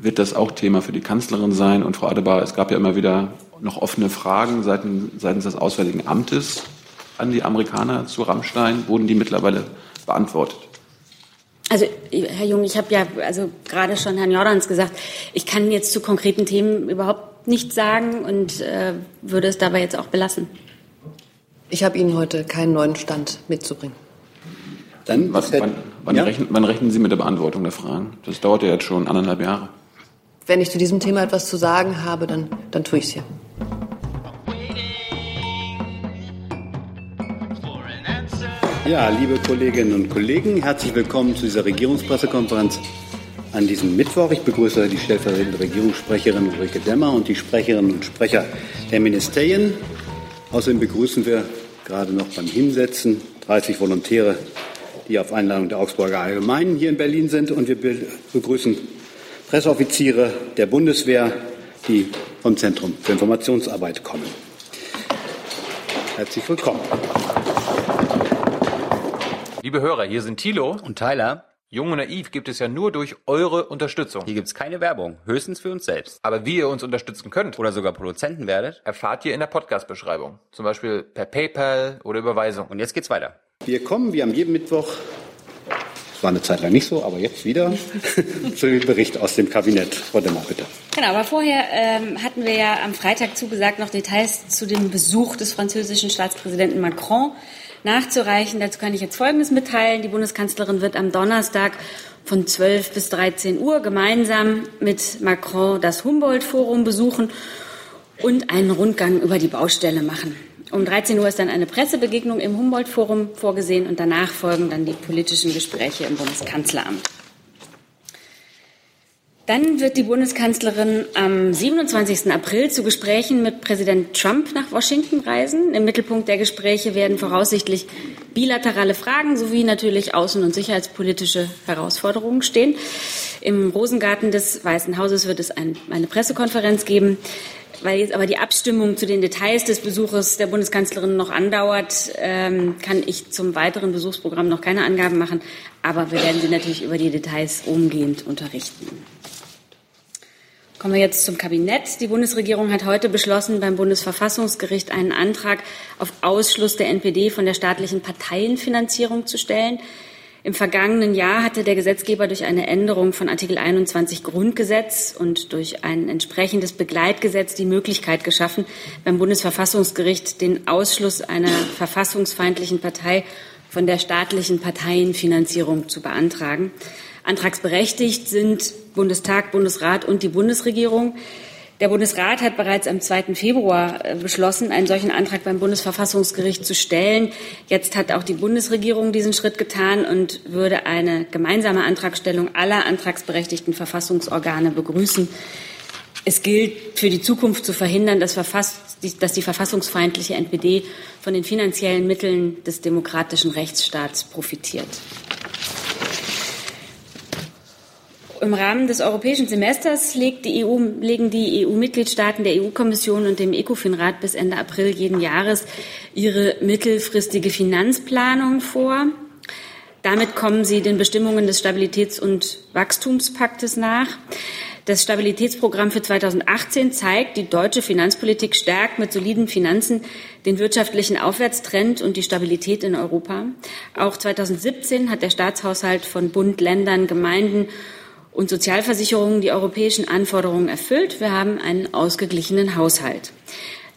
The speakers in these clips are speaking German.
wird das auch Thema für die Kanzlerin sein. Und Frau Adebar, es gab ja immer wieder noch offene Fragen seitens, seitens des Auswärtigen Amtes an die Amerikaner zu Rammstein. Wurden die mittlerweile beantwortet? Also, Herr Jung, ich habe ja also gerade schon Herrn Jordans gesagt, ich kann jetzt zu konkreten Themen überhaupt nichts sagen und äh, würde es dabei jetzt auch belassen. Ich habe Ihnen heute keinen neuen Stand mitzubringen. Dann, Was, wann, wann, ja? rechnen, wann, rechnen, Sie mit der Beantwortung der Fragen? Das dauert ja jetzt schon anderthalb Jahre. Wenn ich zu diesem Thema etwas zu sagen habe, dann, dann tue ich es hier. Ja, liebe Kolleginnen und Kollegen, herzlich willkommen zu dieser Regierungspressekonferenz an diesem Mittwoch. Ich begrüße die stellvertretende Regierungssprecherin Ulrike Demmer und die Sprecherinnen und Sprecher der Ministerien. Außerdem begrüßen wir gerade noch beim Hinsetzen 30 Volontäre, die auf Einladung der Augsburger Allgemeinen hier in Berlin sind. Und wir begrüßen Presseoffiziere der Bundeswehr, die vom Zentrum für Informationsarbeit kommen. Herzlich willkommen. Liebe Hörer, hier sind Thilo und Tyler. Jung und Naiv gibt es ja nur durch eure Unterstützung. Hier gibt es keine Werbung, höchstens für uns selbst. Aber wie ihr uns unterstützen könnt oder sogar Produzenten werdet, erfahrt ihr in der Podcast-Beschreibung. Zum Beispiel per PayPal oder Überweisung. Und jetzt geht's weiter. Wir kommen wie am jeden Mittwoch, war eine Zeit lang nicht so, aber jetzt wieder, zu dem Bericht aus dem Kabinett. Frau Demmer, bitte. Genau, aber vorher ähm, hatten wir ja am Freitag zugesagt noch Details zu dem Besuch des französischen Staatspräsidenten Macron nachzureichen. Dazu kann ich jetzt Folgendes mitteilen. Die Bundeskanzlerin wird am Donnerstag von 12 bis 13 Uhr gemeinsam mit Macron das Humboldt-Forum besuchen und einen Rundgang über die Baustelle machen. Um 13 Uhr ist dann eine Pressebegegnung im Humboldt-Forum vorgesehen und danach folgen dann die politischen Gespräche im Bundeskanzleramt. Dann wird die Bundeskanzlerin am 27. April zu Gesprächen mit Präsident Trump nach Washington reisen. Im Mittelpunkt der Gespräche werden voraussichtlich bilaterale Fragen sowie natürlich außen- und sicherheitspolitische Herausforderungen stehen. Im Rosengarten des Weißen Hauses wird es ein, eine Pressekonferenz geben. Weil jetzt aber die Abstimmung zu den Details des Besuches der Bundeskanzlerin noch andauert, ähm, kann ich zum weiteren Besuchsprogramm noch keine Angaben machen. Aber wir werden Sie natürlich über die Details umgehend unterrichten. Kommen wir jetzt zum Kabinett. Die Bundesregierung hat heute beschlossen, beim Bundesverfassungsgericht einen Antrag auf Ausschluss der NPD von der staatlichen Parteienfinanzierung zu stellen. Im vergangenen Jahr hatte der Gesetzgeber durch eine Änderung von Artikel 21 Grundgesetz und durch ein entsprechendes Begleitgesetz die Möglichkeit geschaffen, beim Bundesverfassungsgericht den Ausschluss einer verfassungsfeindlichen Partei von der staatlichen Parteienfinanzierung zu beantragen. Antragsberechtigt sind Bundestag, Bundesrat und die Bundesregierung. Der Bundesrat hat bereits am 2. Februar äh, beschlossen, einen solchen Antrag beim Bundesverfassungsgericht zu stellen. Jetzt hat auch die Bundesregierung diesen Schritt getan und würde eine gemeinsame Antragstellung aller antragsberechtigten Verfassungsorgane begrüßen. Es gilt für die Zukunft zu verhindern, dass, dass die verfassungsfeindliche NPD von den finanziellen Mitteln des demokratischen Rechtsstaats profitiert. Im Rahmen des europäischen Semesters die EU, legen die EU-Mitgliedstaaten der EU-Kommission und dem ECOFIN-Rat bis Ende April jeden Jahres ihre mittelfristige Finanzplanung vor. Damit kommen sie den Bestimmungen des Stabilitäts- und Wachstumspaktes nach. Das Stabilitätsprogramm für 2018 zeigt, die deutsche Finanzpolitik stärkt mit soliden Finanzen den wirtschaftlichen Aufwärtstrend und die Stabilität in Europa. Auch 2017 hat der Staatshaushalt von Bund, Ländern, Gemeinden und Sozialversicherungen die europäischen Anforderungen erfüllt. Wir haben einen ausgeglichenen Haushalt.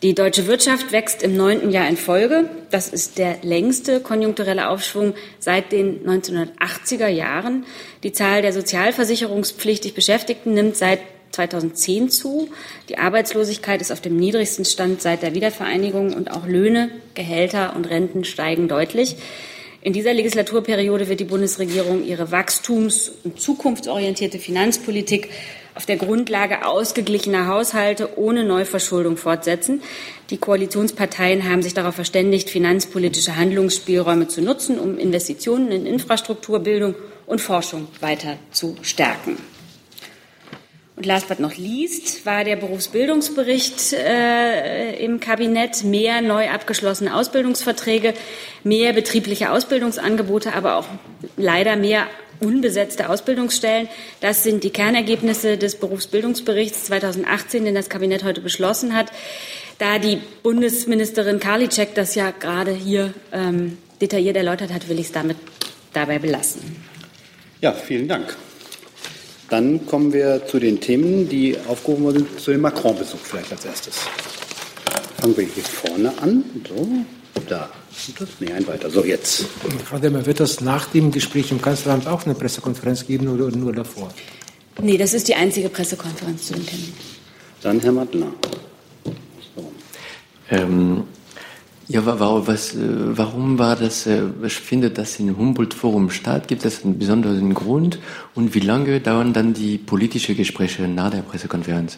Die deutsche Wirtschaft wächst im neunten Jahr in Folge. Das ist der längste konjunkturelle Aufschwung seit den 1980er Jahren. Die Zahl der sozialversicherungspflichtig Beschäftigten nimmt seit 2010 zu. Die Arbeitslosigkeit ist auf dem niedrigsten Stand seit der Wiedervereinigung und auch Löhne, Gehälter und Renten steigen deutlich. In dieser Legislaturperiode wird die Bundesregierung ihre wachstums- und zukunftsorientierte Finanzpolitik auf der Grundlage ausgeglichener Haushalte ohne Neuverschuldung fortsetzen. Die Koalitionsparteien haben sich darauf verständigt, finanzpolitische Handlungsspielräume zu nutzen, um Investitionen in Infrastruktur, Bildung und Forschung weiter zu stärken. Und last but not least war der Berufsbildungsbericht äh, im Kabinett mehr neu abgeschlossene Ausbildungsverträge, mehr betriebliche Ausbildungsangebote, aber auch leider mehr unbesetzte Ausbildungsstellen. Das sind die Kernergebnisse des Berufsbildungsberichts 2018, den das Kabinett heute beschlossen hat. Da die Bundesministerin Karliczek das ja gerade hier ähm, detailliert erläutert hat, will ich es damit dabei belassen. Ja, vielen Dank. Dann kommen wir zu den Themen, die aufgehoben wurden, zu dem Macron-Besuch vielleicht als erstes. Fangen wir hier vorne an. So, da. Das, nee, ein weiter. So, jetzt. Frau Demmer, wird das nach dem Gespräch im Kanzleramt auch eine Pressekonferenz geben oder nur davor? Nee, das ist die einzige Pressekonferenz zu dem Termin. Dann Herr Mattler. So. Ähm, ja, was, äh, warum war das, äh, findet das im Humboldt-Forum statt? Gibt es einen besonderen Grund? Und wie lange dauern dann die politischen Gespräche nach der Pressekonferenz?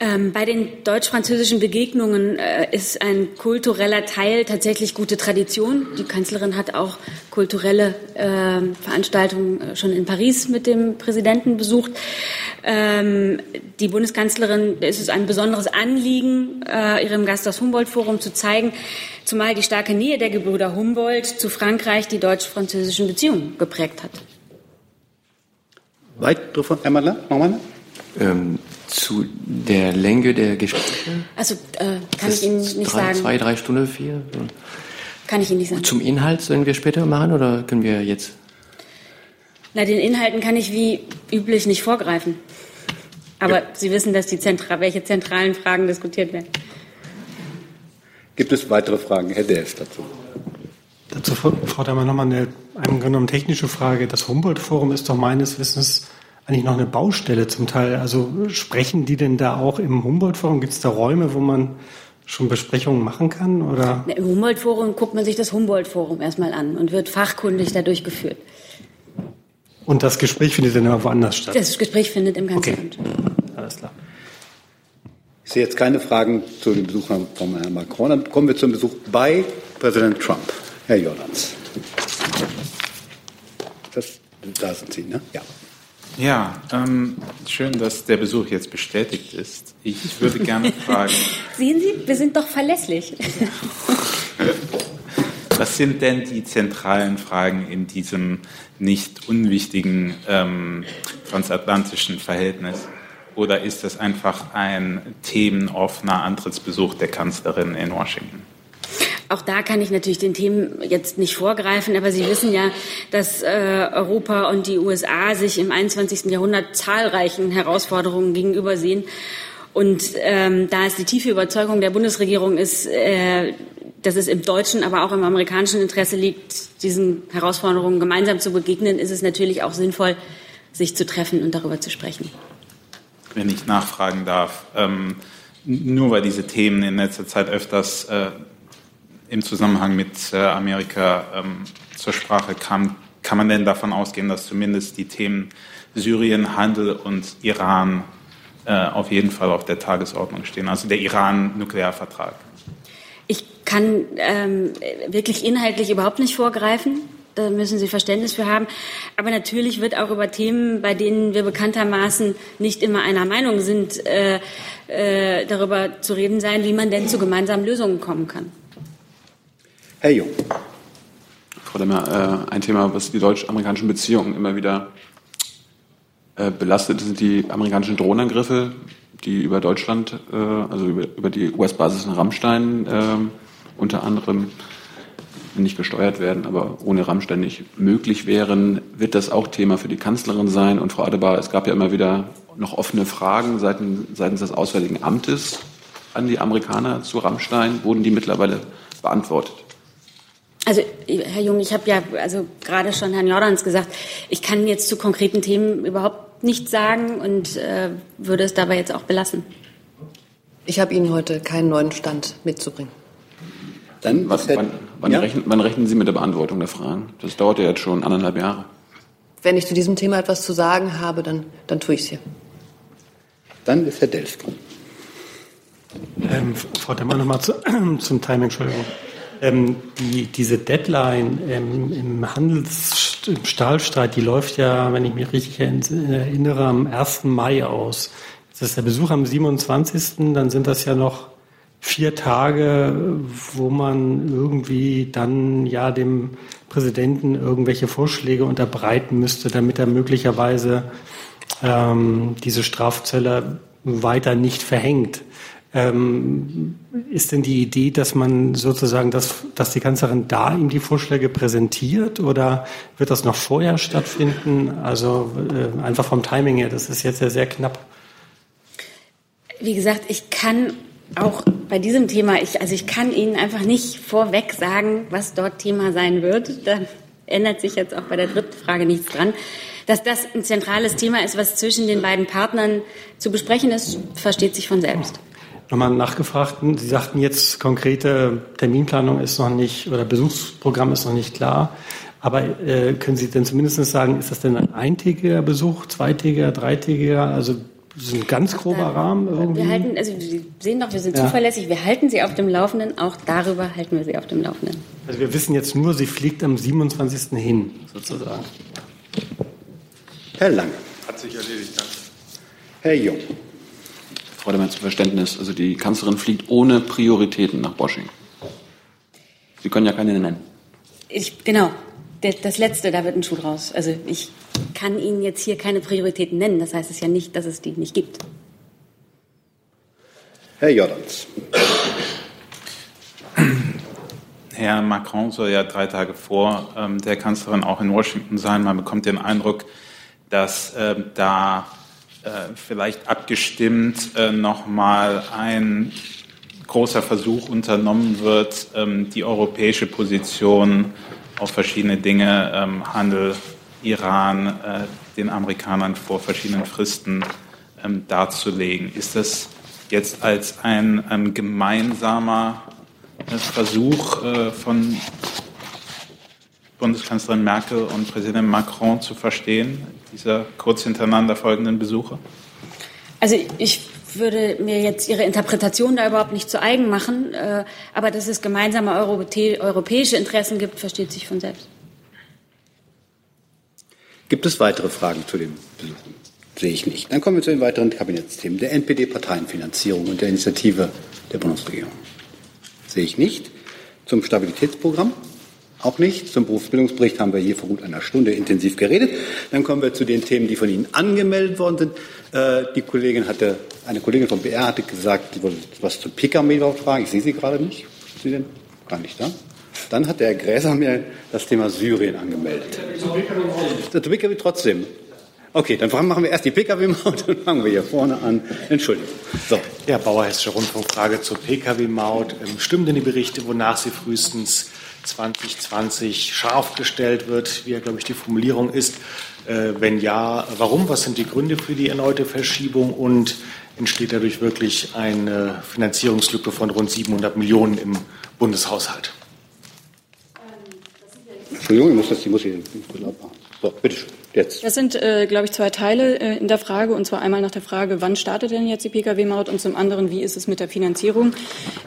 Ähm, bei den deutsch-französischen Begegnungen äh, ist ein kultureller Teil tatsächlich gute Tradition. Die Kanzlerin hat auch kulturelle Veranstaltungen schon in Paris mit dem Präsidenten besucht. Ähm, die Bundeskanzlerin ist es ein besonderes Anliegen, äh, ihrem Gast das Humboldt-Forum zu zeigen, zumal die starke Nähe der Gebrüder Humboldt zu Frankreich die deutsch-französischen Beziehungen geprägt hat. Weitere von Mattler? Nochmal? Ähm, zu der Länge der Gespräche? Also äh, kann ich Ihnen nicht drei, sagen. Zwei, drei Stunden, vier? Kann ich Ihnen nicht sagen. Zum Inhalt sollen wir später machen oder können wir jetzt? Na, den Inhalten kann ich wie üblich nicht vorgreifen. Aber ja. Sie wissen, dass die Zentra welche zentralen Fragen diskutiert werden. Gibt es weitere Fragen? Herr Delf dazu. Dazu, Frau Dahmer, nochmal eine, eine genommen technische Frage. Das Humboldt-Forum ist doch meines Wissens eigentlich noch eine Baustelle zum Teil. Also sprechen die denn da auch im Humboldt-Forum? Gibt es da Räume, wo man schon Besprechungen machen kann? Oder? Im Humboldt-Forum guckt man sich das Humboldt-Forum erstmal an und wird fachkundig dadurch geführt. Und das Gespräch findet dann aber woanders statt? Das Gespräch findet im Kanzleramt okay. Alles klar. Ich sehe jetzt keine Fragen zu dem Besuch von Herrn Macron. Dann kommen wir zum Besuch bei Präsident Trump. Herr Jordans. Das, da sind Sie, ne? Ja. Ja, ähm, schön, dass der Besuch jetzt bestätigt ist. Ich würde gerne fragen. Sehen Sie, wir sind doch verlässlich. Was sind denn die zentralen Fragen in diesem nicht unwichtigen ähm, transatlantischen Verhältnis? Oder ist das einfach ein themenoffener Antrittsbesuch der Kanzlerin in Washington? Auch da kann ich natürlich den Themen jetzt nicht vorgreifen, aber Sie wissen ja, dass äh, Europa und die USA sich im 21. Jahrhundert zahlreichen Herausforderungen gegenübersehen. Und ähm, da es die tiefe Überzeugung der Bundesregierung ist, äh, dass es im deutschen, aber auch im amerikanischen Interesse liegt, diesen Herausforderungen gemeinsam zu begegnen, ist es natürlich auch sinnvoll, sich zu treffen und darüber zu sprechen. Wenn ich nachfragen darf, ähm, nur weil diese Themen in letzter Zeit öfters äh, im Zusammenhang mit äh, Amerika ähm, zur Sprache kam, kann man denn davon ausgehen, dass zumindest die Themen Syrien, Handel und Iran äh, auf jeden Fall auf der Tagesordnung stehen, also der Iran-Nuklearvertrag? Ich kann ähm, wirklich inhaltlich überhaupt nicht vorgreifen. Da müssen Sie Verständnis für haben. Aber natürlich wird auch über Themen, bei denen wir bekanntermaßen nicht immer einer Meinung sind, äh, äh, darüber zu reden sein, wie man denn zu gemeinsamen Lösungen kommen kann. Herr Jung. Frau Demmer, äh, ein Thema, was die deutsch-amerikanischen Beziehungen immer wieder belastet, sind die amerikanischen Drohnenangriffe, die über Deutschland, äh, also über, über die US-Basis in Rammstein äh, unter anderem nicht gesteuert werden, aber ohne Rammstein nicht möglich wären, wird das auch Thema für die Kanzlerin sein. Und Frau Adebar, es gab ja immer wieder noch offene Fragen seitens, seitens des Auswärtigen Amtes an die Amerikaner zu Rammstein. Wurden die mittlerweile beantwortet? Also, Herr Jung, ich habe ja also gerade schon Herrn Jordans gesagt, ich kann jetzt zu konkreten Themen überhaupt nichts sagen und äh, würde es dabei jetzt auch belassen. Ich habe Ihnen heute keinen neuen Stand mitzubringen. Dann was, wann, wann, ja? rechnen, wann, rechnen, Sie mit der Beantwortung der Fragen? Das dauert ja jetzt schon anderthalb Jahre. Wenn ich zu diesem Thema etwas zu sagen habe, dann, dann tue ich es hier. Dann ist Herr Delf Ähm, Frau Demmer, nochmal zu, zum Timing, Entschuldigung. Ähm, die, diese Deadline ähm, im Handelsstahlstreit, die läuft ja, wenn ich mich richtig erinnere, am 1. Mai aus. Das ist der Besuch am 27. Dann sind das ja noch vier Tage, wo man irgendwie dann ja dem Präsidenten irgendwelche Vorschläge unterbreiten müsste, damit er möglicherweise ähm, diese Strafzölle weiter nicht verhängt. Ähm, ist denn die Idee, dass man sozusagen, das, dass die Kanzlerin da ihm die Vorschläge präsentiert oder wird das noch vorher stattfinden? Also äh, einfach vom Timing her, das ist jetzt ja sehr knapp. Wie gesagt, ich kann auch bei diesem Thema, ich, also ich kann Ihnen einfach nicht vorweg sagen, was dort Thema sein wird. Da ändert sich jetzt auch bei der dritten Frage nichts dran. Dass das ein zentrales Thema ist, was zwischen den beiden Partnern zu besprechen ist, versteht sich von selbst. Nochmal nachgefragt, Sie sagten jetzt, konkrete Terminplanung ist noch nicht oder Besuchsprogramm ist noch nicht klar. Aber äh, können Sie denn zumindest sagen, ist das denn ein eintägiger Besuch, zweitägiger, dreitägiger? Also so ein ganz grober Rahmen irgendwie? Wir halten, also Sie sehen doch, wir sind ja. zuverlässig. Wir halten Sie auf dem Laufenden. Auch darüber halten wir Sie auf dem Laufenden. Also wir wissen jetzt nur, sie fliegt am 27. hin, sozusagen. Herr Lange. Hat sich erledigt, danke. Herr Jung. Frau Demer zum Verständnis. Also die Kanzlerin fliegt ohne Prioritäten nach Washington. Sie können ja keine nennen. Ich, genau. Das Letzte, da wird ein Schuh draus. Also ich kann Ihnen jetzt hier keine Prioritäten nennen. Das heißt es ja nicht, dass es die nicht gibt. Herr Jordans. Herr Macron soll ja drei Tage vor ähm, der Kanzlerin auch in Washington sein. Man bekommt den Eindruck, dass äh, da vielleicht abgestimmt äh, nochmal ein großer Versuch unternommen wird, ähm, die europäische Position auf verschiedene Dinge, ähm, Handel, Iran, äh, den Amerikanern vor verschiedenen Fristen ähm, darzulegen. Ist das jetzt als ein, ein gemeinsamer äh, Versuch äh, von Bundeskanzlerin Merkel und Präsident Macron zu verstehen, dieser kurz hintereinander folgenden Besuche? Also ich würde mir jetzt Ihre Interpretation da überhaupt nicht zu eigen machen, äh, aber dass es gemeinsame europäische Interessen gibt, versteht sich von selbst. Gibt es weitere Fragen zu den Besuchen? Sehe ich nicht. Dann kommen wir zu den weiteren Kabinettsthemen der NPD-Parteienfinanzierung und der Initiative der Bundesregierung. Sehe ich nicht. Zum Stabilitätsprogramm auch nicht. Zum Berufsbildungsbericht haben wir hier vor gut einer Stunde intensiv geredet. Dann kommen wir zu den Themen, die von Ihnen angemeldet worden sind. Äh, die Kollegin hatte, eine Kollegin vom BR hatte gesagt, sie wollte was zu Pkw fragen. Ich sehe sie gerade nicht. Sie denn gar nicht da? Dann hat der Herr Gräser mir das Thema Syrien angemeldet. Zu Pkw trotzdem. Okay, dann machen wir erst die Pkw-Maut, dann fangen wir hier vorne an. Entschuldigung. So. Ja, Bauer Hessische Rundfunk, Frage zur Pkw-Maut. Ähm, stimmen denn die Berichte, wonach sie frühestens 2020 scharf gestellt wird, wie ja, glaube ich, die Formulierung ist. Äh, wenn ja, warum? Was sind die Gründe für die erneute Verschiebung? Und entsteht dadurch wirklich eine Finanzierungslücke von rund 700 Millionen im Bundeshaushalt? Entschuldigung, ich muss das, ich muss hier So, bitteschön. Jetzt. Das sind, äh, glaube ich, zwei Teile äh, in der Frage. Und zwar einmal nach der Frage, wann startet denn jetzt die Pkw-Maut? Und zum anderen, wie ist es mit der Finanzierung?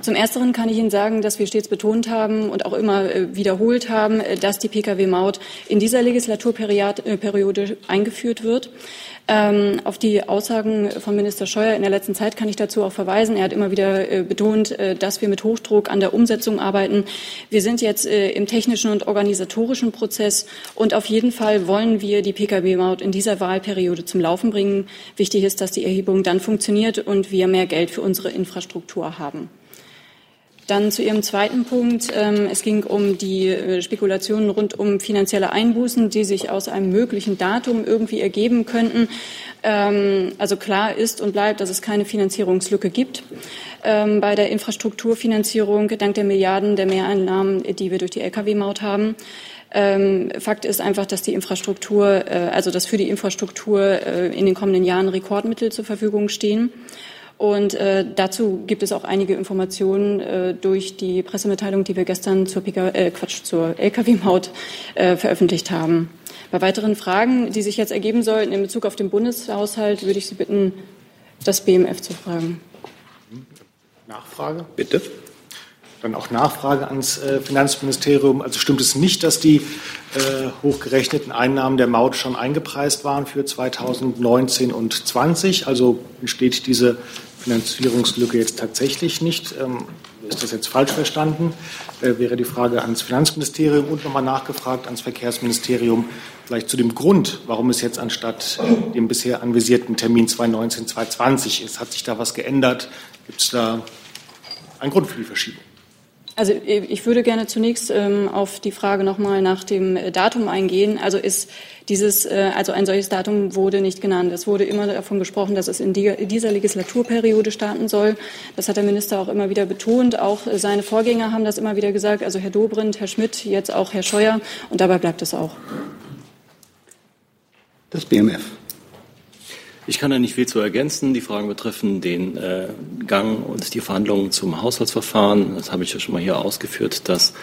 Zum Ersteren kann ich Ihnen sagen, dass wir stets betont haben und auch immer äh, wiederholt haben, äh, dass die Pkw-Maut in dieser Legislaturperiode äh, eingeführt wird. Ähm, auf die Aussagen von Minister Scheuer in der letzten Zeit kann ich dazu auch verweisen. Er hat immer wieder äh, betont, äh, dass wir mit Hochdruck an der Umsetzung arbeiten. Wir sind jetzt äh, im technischen und organisatorischen Prozess und auf jeden Fall wollen wir die Pkw-Maut in dieser Wahlperiode zum Laufen bringen. Wichtig ist, dass die Erhebung dann funktioniert und wir mehr Geld für unsere Infrastruktur haben. Dann zu Ihrem zweiten Punkt. Ähm, es ging um die äh, Spekulationen rund um finanzielle Einbußen, die sich aus einem möglichen Datum irgendwie ergeben könnten. Ähm, also klar ist und bleibt, dass es keine Finanzierungslücke gibt ähm, bei der Infrastrukturfinanzierung dank der Milliarden der Mehreinnahmen, die wir durch die Lkw-Maut haben. Fakt ist einfach, dass die Infrastruktur, äh, also dass für die Infrastruktur äh, in den kommenden Jahren Rekordmittel zur Verfügung stehen. Und äh, dazu gibt es auch einige Informationen äh, durch die Pressemitteilung, die wir gestern zur, äh, Quatsch, zur Lkw-Maut äh, veröffentlicht haben. Bei weiteren Fragen, die sich jetzt ergeben sollten in Bezug auf den Bundeshaushalt, würde ich Sie bitten, das BMF zu fragen. Nachfrage? Bitte. Dann auch Nachfrage ans äh, Finanzministerium. Also stimmt es nicht, dass die äh, hochgerechneten Einnahmen der Maut schon eingepreist waren für 2019 und 2020? Also entsteht diese Finanzierungslücke jetzt tatsächlich nicht. Ähm, Ist das jetzt falsch verstanden? Äh, wäre die Frage ans Finanzministerium und nochmal nachgefragt ans Verkehrsministerium, vielleicht zu dem Grund, warum es jetzt anstatt dem bisher anvisierten Termin 2019, 2020 ist. Hat sich da was geändert? Gibt es da einen Grund für die Verschiebung? Also ich würde gerne zunächst ähm, auf die Frage nochmal nach dem äh, Datum eingehen. Also ist dieses, äh, also ein solches Datum wurde nicht genannt. Es wurde immer davon gesprochen, dass es in, die, dieser Legislaturperiode starten soll. Das hat der Minister auch immer wieder betont. Auch äh, seine Vorgänger haben das immer wieder gesagt. Also Herr Dobrindt, Herr Schmidt, jetzt auch Herr Scheuer. Und dabei bleibt es auch. Das BMF. Ich kann da nicht viel zu ergänzen. Die Fragen betreffen den äh, Gang und die Verhandlungen zum Haushaltsverfahren. Das habe ich ja schon mal hier ausgeführt, dass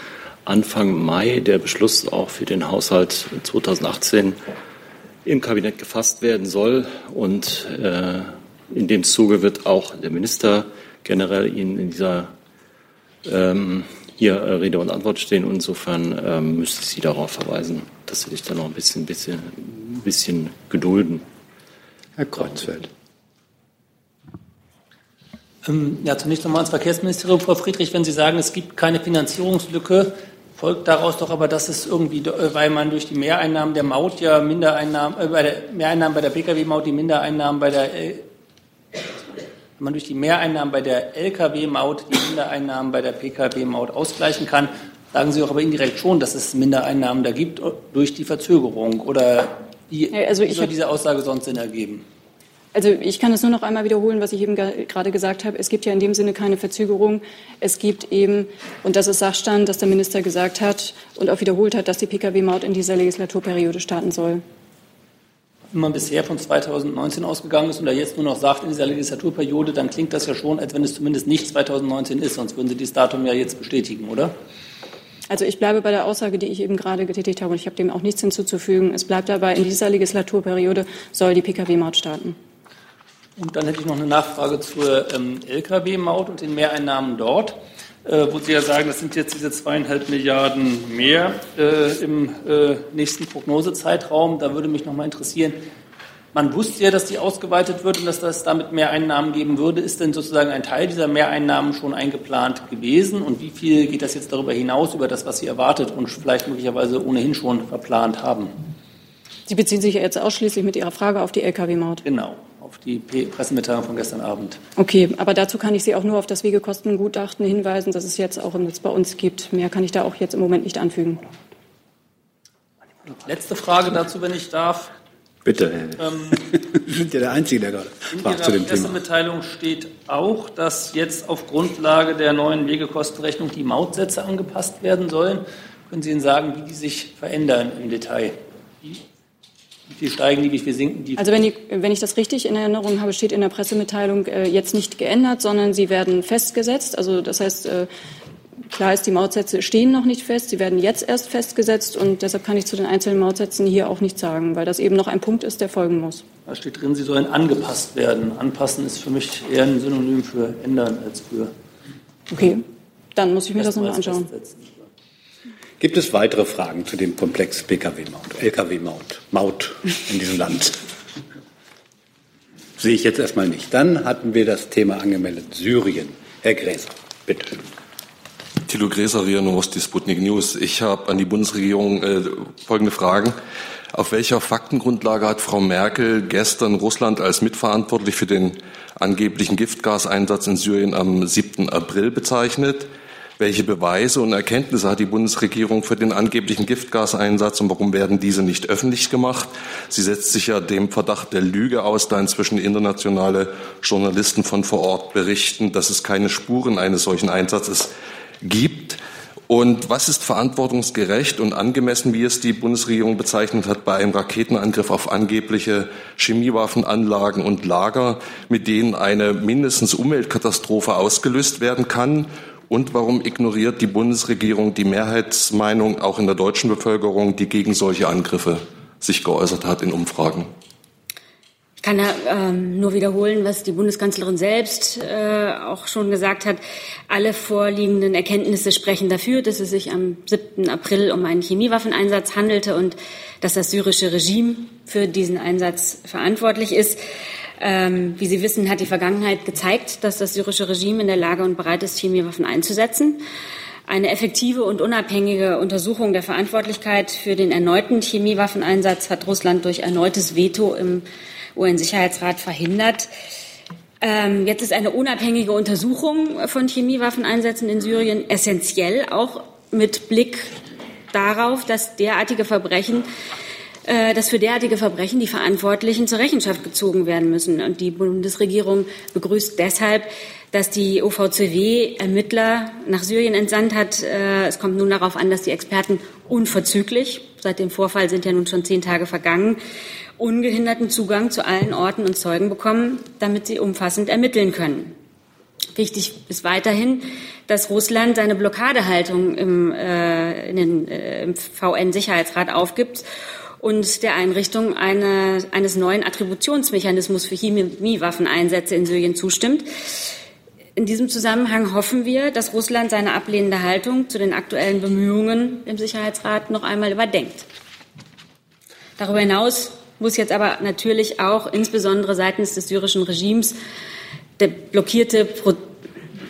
Anfang Mai der Beschluss auch für den Haushalt 2018 im Kabinett gefasst werden soll. Und äh, in dem Zuge wird auch der Minister generell Ihnen in dieser ähm, hier äh, Rede und Antwort stehen. Insofern ähm, müsste ich Sie darauf verweisen, dass Sie sich da noch ein bisschen, bisschen, bisschen gedulden. Herr Kreuzfeld. Ähm, ja, zunächst nochmal ans Verkehrsministerium, Frau Friedrich. Wenn Sie sagen, es gibt keine Finanzierungslücke, folgt daraus doch aber, dass es irgendwie, äh, weil man durch die Mehreinnahmen der Maut ja Mindereinnahmen, äh, bei der Mehreinnahmen bei der Pkw-Maut die Mindereinnahmen bei der, äh, wenn man durch die Mehreinnahmen bei der Lkw-Maut die Mindereinnahmen bei der Pkw-Maut ausgleichen kann, sagen Sie auch aber indirekt schon, dass es Mindereinnahmen da gibt durch die Verzögerung oder wie, also soll diese Aussage sonst Sinn ergeben? Also ich kann es nur noch einmal wiederholen, was ich eben gerade gesagt habe. Es gibt ja in dem Sinne keine Verzögerung. Es gibt eben, und das ist Sachstand, dass der Minister gesagt hat und auch wiederholt hat, dass die Pkw-Maut in dieser Legislaturperiode starten soll. Wenn man bisher von 2019 ausgegangen ist und er jetzt nur noch sagt, in dieser Legislaturperiode, dann klingt das ja schon, als wenn es zumindest nicht 2019 ist. Sonst würden Sie dieses Datum ja jetzt bestätigen, oder? Also ich bleibe bei der Aussage, die ich eben gerade getätigt habe, und ich habe dem auch nichts hinzuzufügen. Es bleibt dabei, in dieser Legislaturperiode soll die Pkw-Maut starten. Und dann hätte ich noch eine Nachfrage zur ähm, Lkw-Maut und den Mehreinnahmen dort, äh, wo Sie ja sagen, das sind jetzt diese zweieinhalb Milliarden mehr äh, im äh, nächsten Prognosezeitraum. Da würde mich noch mal interessieren, man wusste ja, dass die ausgeweitet wird und dass das damit mehr Einnahmen geben würde. Ist denn sozusagen ein Teil dieser Mehreinnahmen schon eingeplant gewesen? Und wie viel geht das jetzt darüber hinaus, über das, was Sie erwartet und vielleicht möglicherweise ohnehin schon verplant haben? Sie beziehen sich ja jetzt ausschließlich mit Ihrer Frage auf die Lkw-Maut. Genau, auf die Pressemitteilung von gestern Abend. Okay, aber dazu kann ich Sie auch nur auf das Wegekostengutachten hinweisen, das es jetzt auch im Netz bei uns gibt. Mehr kann ich da auch jetzt im Moment nicht anfügen. Letzte Frage dazu, wenn ich darf. Bitte. Ähm, Sie sind ja der Einzige, der gerade fragt zu dem Thema. In der Pressemitteilung steht auch, dass jetzt auf Grundlage der neuen Wegekostenrechnung die Mautsätze angepasst werden sollen. Können Sie Ihnen sagen, wie die sich verändern im Detail? Wie, wie viel steigen die, wie viel sinken die? Also wenn, die, wenn ich das richtig in Erinnerung habe, steht in der Pressemitteilung äh, jetzt nicht geändert, sondern sie werden festgesetzt. Also das heißt, äh, Klar ist, die Mautsätze stehen noch nicht fest. Sie werden jetzt erst festgesetzt und deshalb kann ich zu den einzelnen Mautsätzen hier auch nichts sagen, weil das eben noch ein Punkt ist, der folgen muss. Da steht drin, sie sollen angepasst werden. Anpassen ist für mich eher ein Synonym für ändern als für. Okay, dann muss ich mir das nochmal anschauen. Gibt es weitere Fragen zu dem Komplex Pkw-Maut, Lkw-Maut, Maut in diesem Land? Sehe ich jetzt erstmal nicht. Dann hatten wir das Thema angemeldet Syrien. Herr Gräser, bitte. Thilo Gräser, RIA Novosti, Sputnik News. Ich habe an die Bundesregierung äh, folgende Fragen. Auf welcher Faktengrundlage hat Frau Merkel gestern Russland als mitverantwortlich für den angeblichen Giftgaseinsatz in Syrien am 7. April bezeichnet? Welche Beweise und Erkenntnisse hat die Bundesregierung für den angeblichen Giftgaseinsatz und warum werden diese nicht öffentlich gemacht? Sie setzt sich ja dem Verdacht der Lüge aus, da inzwischen internationale Journalisten von vor Ort berichten, dass es keine Spuren eines solchen Einsatzes gibt. Und was ist verantwortungsgerecht und angemessen, wie es die Bundesregierung bezeichnet hat, bei einem Raketenangriff auf angebliche Chemiewaffenanlagen und Lager, mit denen eine mindestens Umweltkatastrophe ausgelöst werden kann? Und warum ignoriert die Bundesregierung die Mehrheitsmeinung auch in der deutschen Bevölkerung, die gegen solche Angriffe sich geäußert hat in Umfragen? Ich kann ja ähm, nur wiederholen, was die Bundeskanzlerin selbst äh, auch schon gesagt hat. Alle vorliegenden Erkenntnisse sprechen dafür, dass es sich am 7. April um einen Chemiewaffeneinsatz handelte und dass das syrische Regime für diesen Einsatz verantwortlich ist. Ähm, wie Sie wissen, hat die Vergangenheit gezeigt, dass das syrische Regime in der Lage und bereit ist, Chemiewaffen einzusetzen. Eine effektive und unabhängige Untersuchung der Verantwortlichkeit für den erneuten Chemiewaffeneinsatz hat Russland durch erneutes Veto im UN-Sicherheitsrat verhindert. Ähm, jetzt ist eine unabhängige Untersuchung von Chemiewaffeneinsätzen in Syrien essentiell, auch mit Blick darauf, dass derartige Verbrechen dass für derartige Verbrechen die Verantwortlichen zur Rechenschaft gezogen werden müssen. Und die Bundesregierung begrüßt deshalb, dass die OVCW Ermittler nach Syrien entsandt hat. Äh, es kommt nun darauf an, dass die Experten unverzüglich, seit dem Vorfall sind ja nun schon zehn Tage vergangen, ungehinderten Zugang zu allen Orten und Zeugen bekommen, damit sie umfassend ermitteln können. Wichtig ist weiterhin, dass Russland seine Blockadehaltung im, äh, den, äh, im VN-Sicherheitsrat aufgibt und der Einrichtung eine, eines neuen Attributionsmechanismus für Chemiewaffeneinsätze in Syrien zustimmt. In diesem Zusammenhang hoffen wir, dass Russland seine ablehnende Haltung zu den aktuellen Bemühungen im Sicherheitsrat noch einmal überdenkt. Darüber hinaus muss jetzt aber natürlich auch insbesondere seitens des syrischen Regimes der blockierte Pro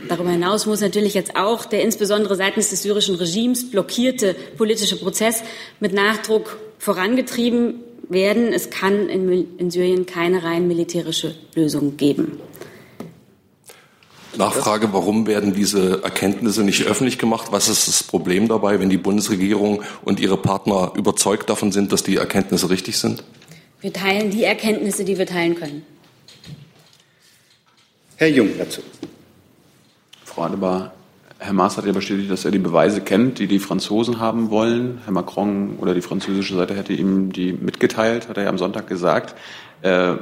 Darüber hinaus muss natürlich jetzt auch der insbesondere seitens des syrischen Regimes blockierte politische Prozess mit Nachdruck vorangetrieben werden. Es kann in, in Syrien keine rein militärische Lösung geben. Nachfrage, warum werden diese Erkenntnisse nicht öffentlich gemacht? Was ist das Problem dabei, wenn die Bundesregierung und ihre Partner überzeugt davon sind, dass die Erkenntnisse richtig sind? Wir teilen die Erkenntnisse, die wir teilen können. Herr Jung dazu. Frau Adebar, Herr Maas hat ja bestätigt, dass er die Beweise kennt, die die Franzosen haben wollen. Herr Macron oder die französische Seite hätte ihm die mitgeteilt, hat er ja am Sonntag gesagt. Äh,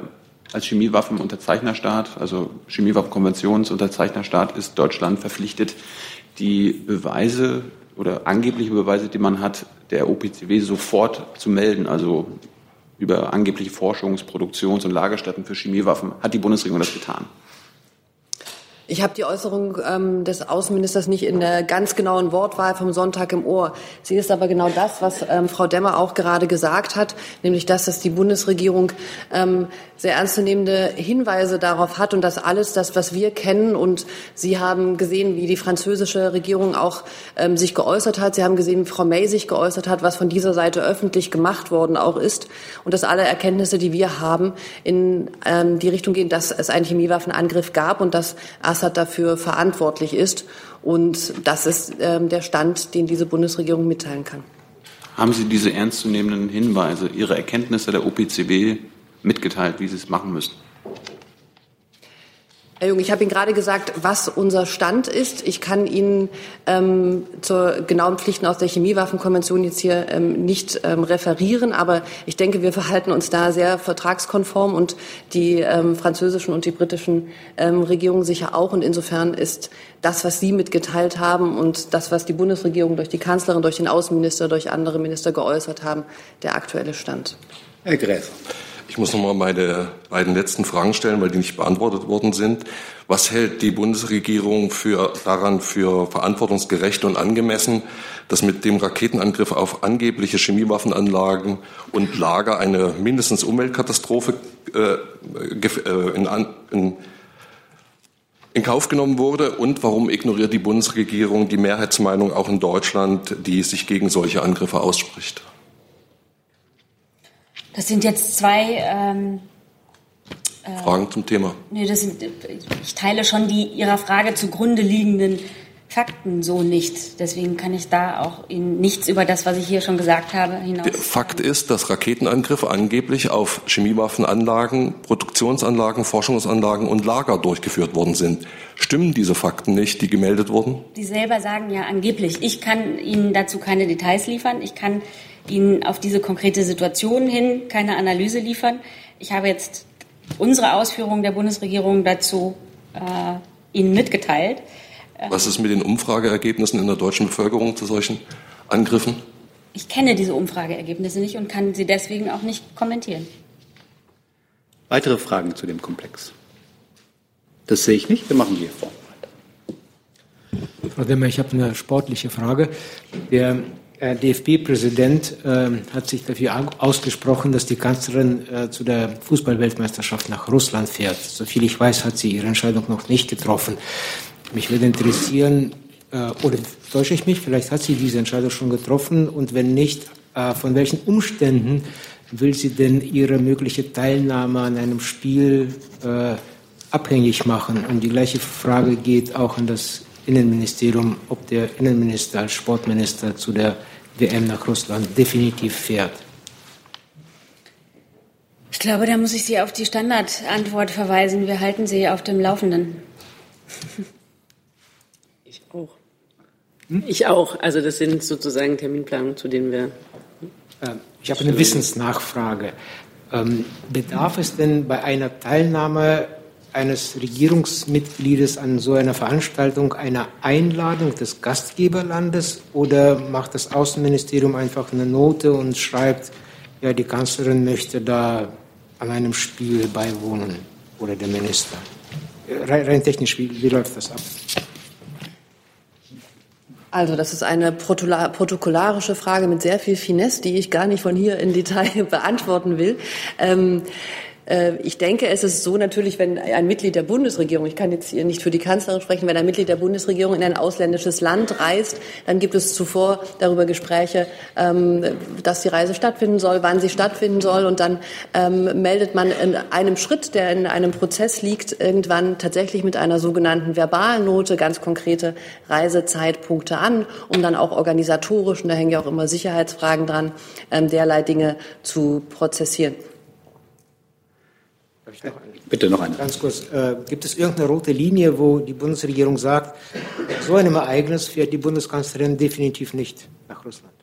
als Chemiewaffenunterzeichnerstaat, also Chemiewaffenkonventionsunterzeichnerstaat, ist Deutschland verpflichtet, die Beweise oder angebliche Beweise, die man hat, der OPCW sofort zu melden. Also über angebliche Forschungs-, Produktions- und Lagerstätten für Chemiewaffen. Hat die Bundesregierung das getan? Ich habe die Äußerung ähm, des Außenministers nicht in der ganz genauen Wortwahl vom Sonntag im Ohr. Sie ist aber genau das, was ähm, Frau Demmer auch gerade gesagt hat, nämlich dass, dass die Bundesregierung ähm, sehr ernstzunehmende Hinweise darauf hat und dass alles das, was wir kennen und Sie haben gesehen, wie die französische Regierung auch ähm, sich geäußert hat. Sie haben gesehen, wie Frau May sich geäußert hat, was von dieser Seite öffentlich gemacht worden auch ist und dass alle Erkenntnisse, die wir haben, in ähm, die Richtung gehen, dass es einen Chemiewaffenangriff gab und dass Assad dafür verantwortlich ist. Und das ist ähm, der Stand, den diese Bundesregierung mitteilen kann. Haben Sie diese ernstzunehmenden Hinweise, Ihre Erkenntnisse der OPCW mitgeteilt, wie Sie es machen müssen? Herr Jung, ich habe Ihnen gerade gesagt, was unser Stand ist. Ich kann Ihnen ähm, zur genauen Pflichten aus der Chemiewaffenkonvention jetzt hier ähm, nicht ähm, referieren, aber ich denke, wir verhalten uns da sehr vertragskonform und die ähm, französischen und die britischen ähm, Regierungen sicher auch. Und insofern ist das, was Sie mitgeteilt haben und das, was die Bundesregierung durch die Kanzlerin, durch den Außenminister, durch andere Minister geäußert haben, der aktuelle Stand. Herr Gräfer. Ich muss noch mal meine beiden letzten Fragen stellen, weil die nicht beantwortet worden sind. Was hält die Bundesregierung für, daran für verantwortungsgerecht und angemessen, dass mit dem Raketenangriff auf angebliche Chemiewaffenanlagen und Lager eine mindestens Umweltkatastrophe äh, äh in, in, in Kauf genommen wurde? Und warum ignoriert die Bundesregierung die Mehrheitsmeinung auch in Deutschland, die sich gegen solche Angriffe ausspricht? Das sind jetzt zwei ähm, äh, Fragen zum Thema. Nee, das sind, ich teile schon die Ihrer Frage zugrunde liegenden Fakten so nicht. Deswegen kann ich da auch Ihnen nichts über das, was ich hier schon gesagt habe, hinaus. Fakt ist, dass Raketenangriffe angeblich auf Chemiewaffenanlagen, Produktionsanlagen, Forschungsanlagen und Lager durchgeführt worden sind. Stimmen diese Fakten nicht, die gemeldet wurden? Die selber sagen ja angeblich. Ich kann Ihnen dazu keine Details liefern. Ich kann Ihnen auf diese konkrete Situation hin keine Analyse liefern. Ich habe jetzt unsere Ausführungen der Bundesregierung dazu äh, Ihnen mitgeteilt. Was ist mit den Umfrageergebnissen in der deutschen Bevölkerung zu solchen Angriffen? Ich kenne diese Umfrageergebnisse nicht und kann sie deswegen auch nicht kommentieren. Weitere Fragen zu dem Komplex? Das sehe ich nicht. Wir machen hier vor. Frau Demmer, ich habe eine sportliche Frage. Der DFB-Präsident äh, hat sich dafür ausgesprochen, dass die Kanzlerin äh, zu der Fußballweltmeisterschaft nach Russland fährt. Soviel ich weiß, hat sie ihre Entscheidung noch nicht getroffen. Mich würde interessieren, äh, oder täusche ich mich, vielleicht hat sie diese Entscheidung schon getroffen und wenn nicht, von welchen Umständen will sie denn ihre mögliche Teilnahme an einem Spiel äh, abhängig machen? Und die gleiche Frage geht auch an das Innenministerium, ob der Innenminister als Sportminister zu der WM nach Russland definitiv fährt. Ich glaube, da muss ich Sie auf die Standardantwort verweisen. Wir halten Sie auf dem Laufenden. Ich auch. Hm? Ich auch. Also das sind sozusagen Terminplanungen, zu denen wir. Ähm, ich habe eine Wissensnachfrage. Ähm, bedarf es denn bei einer Teilnahme eines Regierungsmitgliedes an so einer Veranstaltung einer Einladung des Gastgeberlandes oder macht das Außenministerium einfach eine Note und schreibt, ja, die Kanzlerin möchte da an einem Spiel beiwohnen oder der Minister? Rein, rein technisch, wie, wie läuft das ab? Also das ist eine protokollarische Frage mit sehr viel Finesse, die ich gar nicht von hier in Detail beantworten will. Ähm, äh, ich denke, es ist so natürlich, wenn ein Mitglied der Bundesregierung, ich kann jetzt hier nicht für die Kanzlerin sprechen, wenn ein Mitglied der Bundesregierung in ein ausländisches Land reist, dann gibt es zuvor darüber Gespräche, ähm, dass die Reise stattfinden soll, wann sie stattfinden soll und dann ähm, meldet man in einem Schritt, der in einem Prozess liegt, irgendwann tatsächlich mit einer sogenannten Verbalnote ganz konkrete Reisezeitpunkte an, um dann auch organisatorisch, und da hängen ja auch immer Sicherheitsfragen dran, ähm, derlei Dinge zu prozessieren. Noch Bitte noch eine. Ganz kurz. Äh, gibt es irgendeine rote Linie, wo die Bundesregierung sagt, so einem Ereignis fährt die Bundeskanzlerin definitiv nicht nach Russland?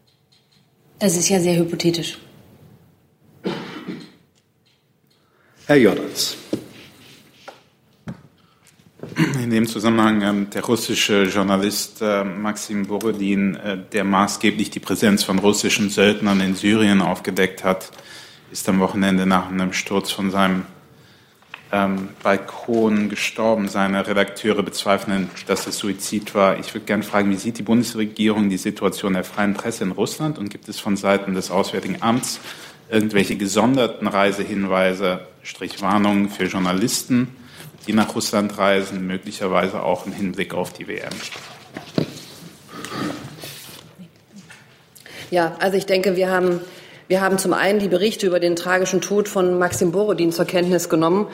Das ist ja sehr hypothetisch. Herr Jordans. In dem Zusammenhang ähm, der russische Journalist äh, Maxim Borodin, äh, der maßgeblich die Präsenz von russischen Söldnern in Syrien aufgedeckt hat, ist am Wochenende nach einem Sturz von seinem ähm, Balkon gestorben. Seine Redakteure bezweifeln, dass es Suizid war. Ich würde gerne fragen, wie sieht die Bundesregierung die Situation der freien Presse in Russland und gibt es von Seiten des Auswärtigen Amts irgendwelche gesonderten Reisehinweise, Strichwarnungen für Journalisten, die nach Russland reisen, möglicherweise auch im Hinblick auf die WM? Ja, also ich denke, wir haben wir haben zum einen die Berichte über den tragischen Tod von Maxim Borodin zur Kenntnis genommen.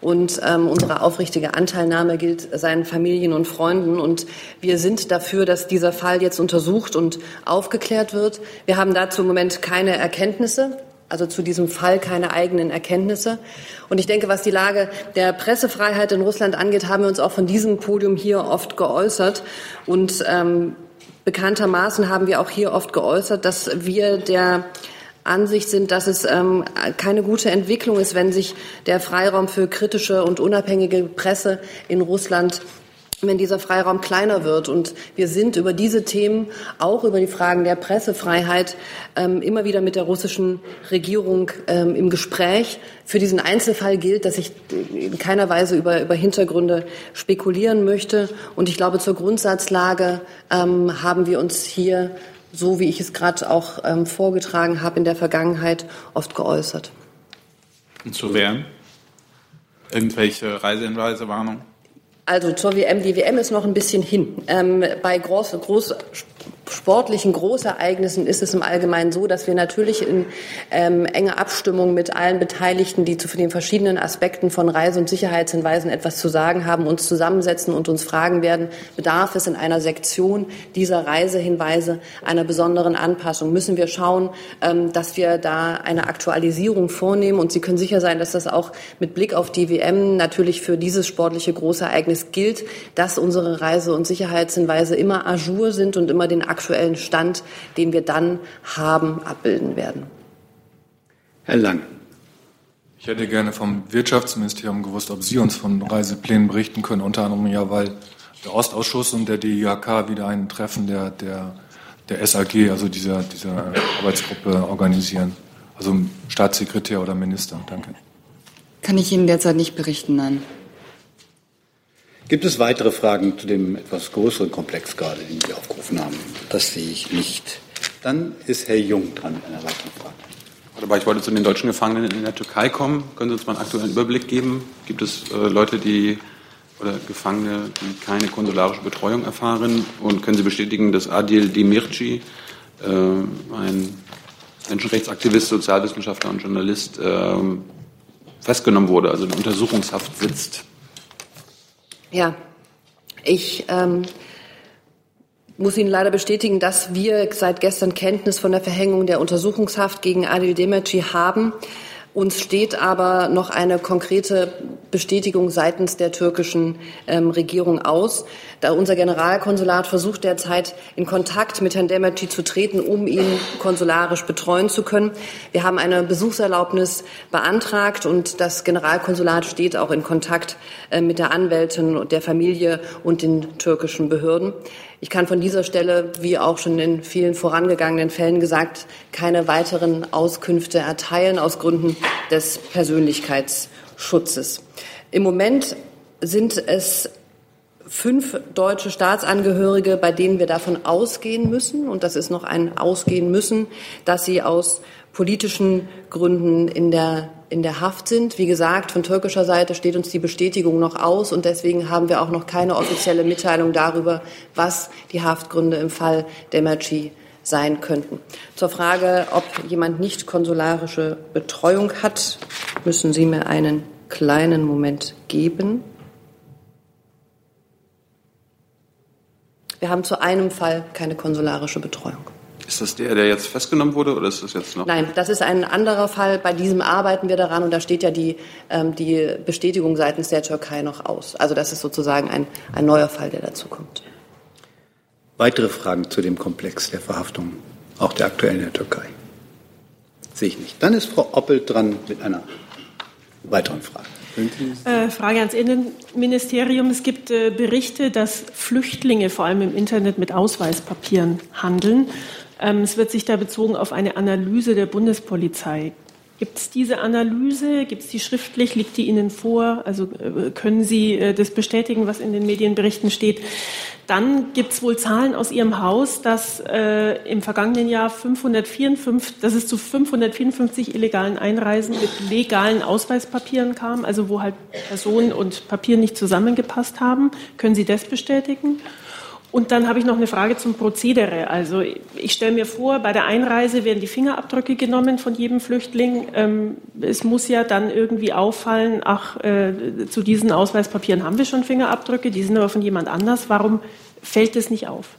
Und ähm, unsere aufrichtige Anteilnahme gilt seinen Familien und Freunden. Und wir sind dafür, dass dieser Fall jetzt untersucht und aufgeklärt wird. Wir haben dazu im Moment keine Erkenntnisse also zu diesem Fall keine eigenen Erkenntnisse. Und ich denke, was die Lage der Pressefreiheit in Russland angeht, haben wir uns auch von diesem Podium hier oft geäußert. Und ähm, bekanntermaßen haben wir auch hier oft geäußert, dass wir der Ansicht sind, dass es ähm, keine gute Entwicklung ist, wenn sich der Freiraum für kritische und unabhängige Presse in Russland wenn dieser Freiraum kleiner wird. Und wir sind über diese Themen, auch über die Fragen der Pressefreiheit, ähm, immer wieder mit der russischen Regierung ähm, im Gespräch. Für diesen Einzelfall gilt, dass ich in keiner Weise über, über Hintergründe spekulieren möchte. Und ich glaube, zur Grundsatzlage ähm, haben wir uns hier so wie ich es gerade auch ähm, vorgetragen habe, in der Vergangenheit oft geäußert. Und zu wer? Irgendwelche Reisehinweise, Warnungen? Also zur WM. Die WM ist noch ein bisschen hin. Ähm, bei groß, groß, sportlichen Großereignissen ist es im Allgemeinen so, dass wir natürlich in ähm, enger Abstimmung mit allen Beteiligten, die zu den verschiedenen Aspekten von Reise- und Sicherheitshinweisen etwas zu sagen haben, uns zusammensetzen und uns fragen werden, bedarf es in einer Sektion dieser Reisehinweise einer besonderen Anpassung? Müssen wir schauen, ähm, dass wir da eine Aktualisierung vornehmen? Und Sie können sicher sein, dass das auch mit Blick auf die WM natürlich für dieses sportliche Großereignis gilt, dass unsere Reise- und Sicherheitshinweise immer ajour sind und immer den aktuellen Stand, den wir dann haben, abbilden werden. Herr Lang. Ich hätte gerne vom Wirtschaftsministerium gewusst, ob Sie uns von Reiseplänen berichten können, unter anderem ja, weil der Ostausschuss und der DIHK wieder ein Treffen der, der, der SAG, also dieser, dieser Arbeitsgruppe, organisieren. Also Staatssekretär oder Minister. Danke. Kann ich Ihnen derzeit nicht berichten, nein. Gibt es weitere Fragen zu dem etwas größeren Komplex gerade, den Sie aufgerufen haben? Das sehe ich nicht. Dann ist Herr Jung dran mit einer weiteren Frage. Aber ich wollte zu den deutschen Gefangenen in der Türkei kommen. Können Sie uns mal einen aktuellen Überblick geben? Gibt es äh, Leute, die oder Gefangene, die keine konsularische Betreuung erfahren? Und können Sie bestätigen, dass Adil Demirci, äh, ein Menschenrechtsaktivist, Sozialwissenschaftler und Journalist, äh, festgenommen wurde, also in Untersuchungshaft sitzt? Ja, ich ähm, muss Ihnen leider bestätigen, dass wir seit gestern Kenntnis von der Verhängung der Untersuchungshaft gegen Adil Demirci haben. Uns steht aber noch eine konkrete Bestätigung seitens der türkischen ähm, Regierung aus. Da unser Generalkonsulat versucht derzeit in Kontakt mit Herrn Demirci zu treten, um ihn konsularisch betreuen zu können. Wir haben eine Besuchserlaubnis beantragt und das Generalkonsulat steht auch in Kontakt äh, mit der Anwältin und der Familie und den türkischen Behörden. Ich kann von dieser Stelle, wie auch schon in vielen vorangegangenen Fällen gesagt, keine weiteren Auskünfte erteilen aus Gründen des Persönlichkeitsschutzes. Im Moment sind es fünf deutsche Staatsangehörige, bei denen wir davon ausgehen müssen, und das ist noch ein Ausgehen müssen, dass sie aus politischen Gründen in der, in der Haft sind. Wie gesagt, von türkischer Seite steht uns die Bestätigung noch aus und deswegen haben wir auch noch keine offizielle Mitteilung darüber, was die Haftgründe im Fall Demirci sein könnten. Zur Frage, ob jemand nicht konsularische Betreuung hat, müssen Sie mir einen kleinen Moment geben. Wir haben zu einem Fall keine konsularische Betreuung. Ist das der, der jetzt festgenommen wurde, oder ist das jetzt noch? Nein, das ist ein anderer Fall. Bei diesem arbeiten wir daran und da steht ja die, ähm, die Bestätigung seitens der Türkei noch aus. Also das ist sozusagen ein, ein neuer Fall, der dazu kommt. Weitere Fragen zu dem Komplex der Verhaftung, auch der aktuellen in der Türkei? Sehe ich nicht. Dann ist Frau Oppelt dran mit einer weiteren Frage. Äh, Frage ans Innenministerium. Es gibt äh, Berichte, dass Flüchtlinge vor allem im Internet mit Ausweispapieren handeln. Ähm, es wird sich da bezogen auf eine Analyse der Bundespolizei. Gibt es diese Analyse? Gibt es die schriftlich? Liegt die Ihnen vor? Also äh, können Sie das bestätigen, was in den Medienberichten steht? Dann gibt es wohl Zahlen aus Ihrem Haus, dass äh, im vergangenen Jahr 554, dass es zu 554 illegalen Einreisen mit legalen Ausweispapieren kam, also wo halt Person und Papier nicht zusammengepasst haben. Können Sie das bestätigen? Und dann habe ich noch eine Frage zum Prozedere. Also ich stelle mir vor, bei der Einreise werden die Fingerabdrücke genommen von jedem Flüchtling. Ähm, es muss ja dann irgendwie auffallen, ach, äh, zu diesen Ausweispapieren haben wir schon Fingerabdrücke, die sind aber von jemand anders. Warum fällt es nicht auf?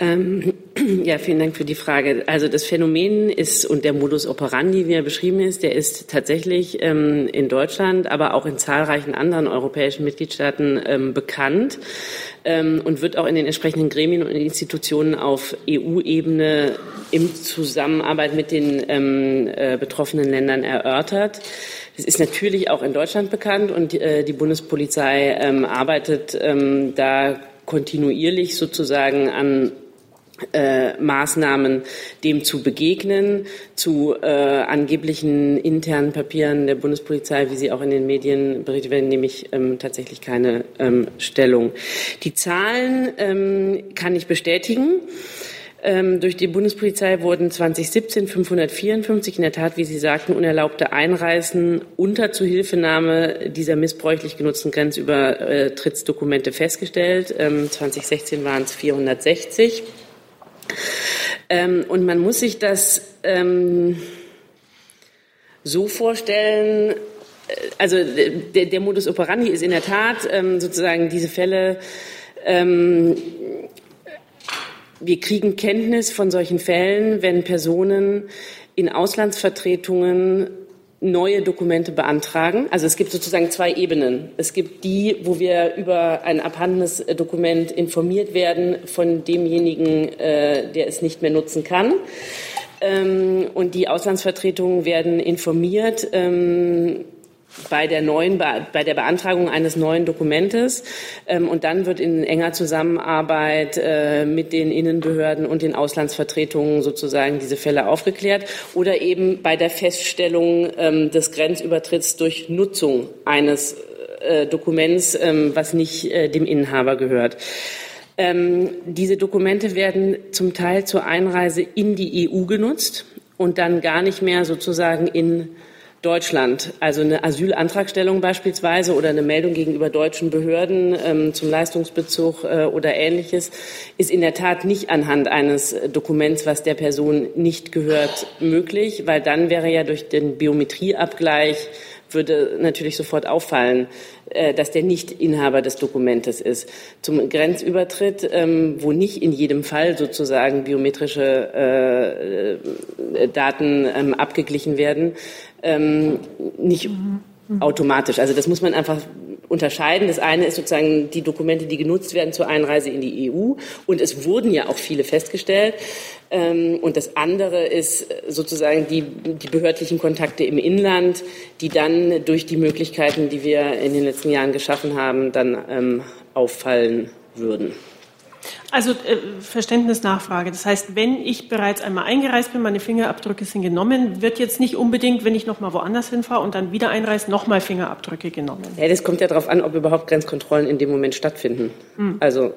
Ähm, ja, vielen Dank für die Frage. Also das Phänomen ist und der Modus operandi, wie er beschrieben ist, der ist tatsächlich ähm, in Deutschland, aber auch in zahlreichen anderen europäischen Mitgliedstaaten ähm, bekannt ähm, und wird auch in den entsprechenden Gremien und Institutionen auf EU-Ebene im Zusammenarbeit mit den ähm, äh, betroffenen Ländern erörtert. Es ist natürlich auch in Deutschland bekannt und äh, die Bundespolizei ähm, arbeitet da kontinuierlich sozusagen an äh, Maßnahmen dem zu begegnen, zu äh, angeblichen internen Papieren der Bundespolizei, wie sie auch in den Medien berichtet werden, nehme ich ähm, tatsächlich keine ähm, Stellung. Die Zahlen ähm, kann ich bestätigen. Ähm, durch die Bundespolizei wurden 2017 554 in der Tat, wie Sie sagten, unerlaubte Einreisen unter Zuhilfenahme dieser missbräuchlich genutzten Grenzübertrittsdokumente festgestellt. Ähm, 2016 waren es 460. Ähm, und man muss sich das ähm, so vorstellen, äh, also der, der, Modus operandi ist in der Tat ähm, sozusagen diese Fälle, ähm, wir kriegen Kenntnis von solchen Fällen, wenn Personen in Auslandsvertretungen neue Dokumente beantragen. Also es gibt sozusagen zwei Ebenen. Es gibt die, wo wir über ein abhandenes Dokument informiert werden von demjenigen, äh, der es nicht mehr nutzen kann. Ähm, und die Auslandsvertretungen werden informiert ähm, bei der neuen bei der Beantragung eines neuen Dokumentes ähm, und dann wird in enger Zusammenarbeit äh, mit den Innenbehörden und den Auslandsvertretungen sozusagen diese Fälle aufgeklärt oder eben bei der Feststellung ähm, des Grenzübertritts durch Nutzung eines äh, Dokuments, ähm, was nicht äh, dem Inhaber gehört. Diese Dokumente werden zum Teil zur Einreise in die EU genutzt und dann gar nicht mehr sozusagen in Deutschland. Also eine Asylantragstellung beispielsweise oder eine Meldung gegenüber deutschen Behörden ähm, zum Leistungsbezug äh, oder ähnliches ist in der Tat nicht anhand eines Dokuments, was der Person nicht gehört, möglich, weil dann wäre ja durch den Biometrieabgleich würde natürlich sofort auffallen, äh, dass der nicht Inhaber des Dokumentes ist. Zum Grenzübertritt, ähm, wo nicht in jedem Fall sozusagen biometrische äh, äh, Daten ähm, abgeglichen werden, ähm, nicht automatisch. Also das muss man einfach unterscheiden. Das eine ist sozusagen die Dokumente, die genutzt werden zur Einreise in die EU. Und es wurden ja auch viele festgestellt. Ähm, und das andere ist sozusagen die, die behördlichen Kontakte im Inland, die dann durch die Möglichkeiten, die wir in den letzten Jahren geschaffen haben, dann ähm, auffallen würden. Also äh, Verständnisnachfrage. Das heißt, wenn ich bereits einmal eingereist bin, meine Fingerabdrücke sind genommen, wird jetzt nicht unbedingt, wenn ich noch mal woanders hinfahre und dann wieder einreise, noch mal Fingerabdrücke genommen. Ja, das kommt ja darauf an, ob überhaupt Grenzkontrollen in dem Moment stattfinden. Hm. Also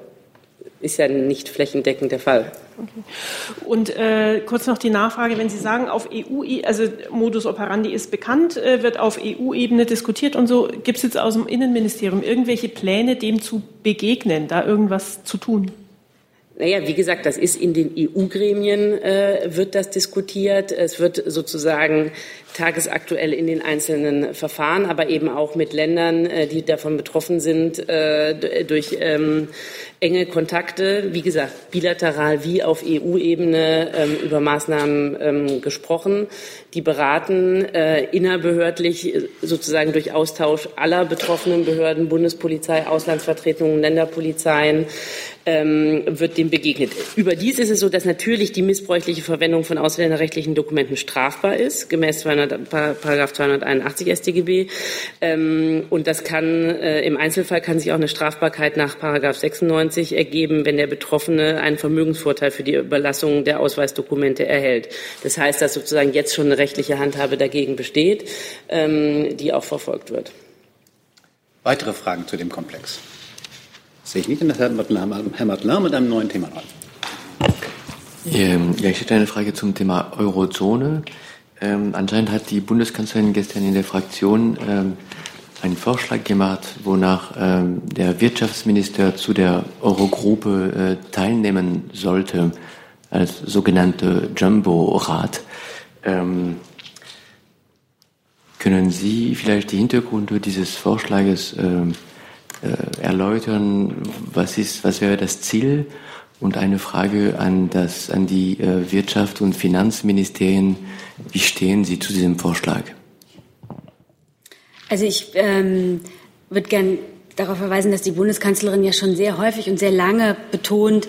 ist ja nicht flächendeckend der Fall. Okay. Und äh, kurz noch die Nachfrage, wenn Sie sagen, auf EU, also Modus operandi ist bekannt, äh, wird auf EU-Ebene diskutiert und so, gibt es jetzt aus dem Innenministerium irgendwelche Pläne, dem zu begegnen, da irgendwas zu tun? Naja, wie gesagt, das ist in den EU-Gremien, äh, wird das diskutiert. Es wird sozusagen tagesaktuell in den einzelnen Verfahren, aber eben auch mit Ländern, äh, die davon betroffen sind, äh, durch ähm, enge Kontakte, wie gesagt, bilateral wie auf EU-Ebene ähm, über Maßnahmen ähm, gesprochen, die beraten äh, innerbehördlich sozusagen durch Austausch aller betroffenen Behörden, Bundespolizei, Auslandsvertretungen, Länderpolizeien, ähm, wird dem begegnet. Überdies ist es so, dass natürlich die missbräuchliche Verwendung von ausländerrechtlichen Dokumenten strafbar ist, gemäß 200, Paragraph 281 StGB. Ähm, und das kann äh, im Einzelfall kann sich auch eine Strafbarkeit nach Paragraph 96 ergeben, wenn der Betroffene einen Vermögensvorteil für die Überlassung der Ausweisdokumente erhält. Das heißt, dass sozusagen jetzt schon eine rechtliche Handhabe dagegen besteht, ähm, die auch verfolgt wird. Weitere Fragen zu dem Komplex? Sehe ich nicht. Und das Herr Matlar mit einem neuen Thema dran. Ähm, ja, ich hätte eine Frage zum Thema Eurozone. Ähm, anscheinend hat die Bundeskanzlerin gestern in der Fraktion ähm, einen Vorschlag gemacht, wonach ähm, der Wirtschaftsminister zu der Eurogruppe äh, teilnehmen sollte, als sogenannte Jumbo-Rat. Ähm, können Sie vielleicht die Hintergründe dieses Vorschlages äh, erläutern, was ist, was wäre das Ziel? Und eine Frage an das, an die äh, Wirtschaft und Finanzministerien. Wie stehen Sie zu diesem Vorschlag? Also ich ähm, würde gern darauf verweisen, dass die Bundeskanzlerin ja schon sehr häufig und sehr lange betont,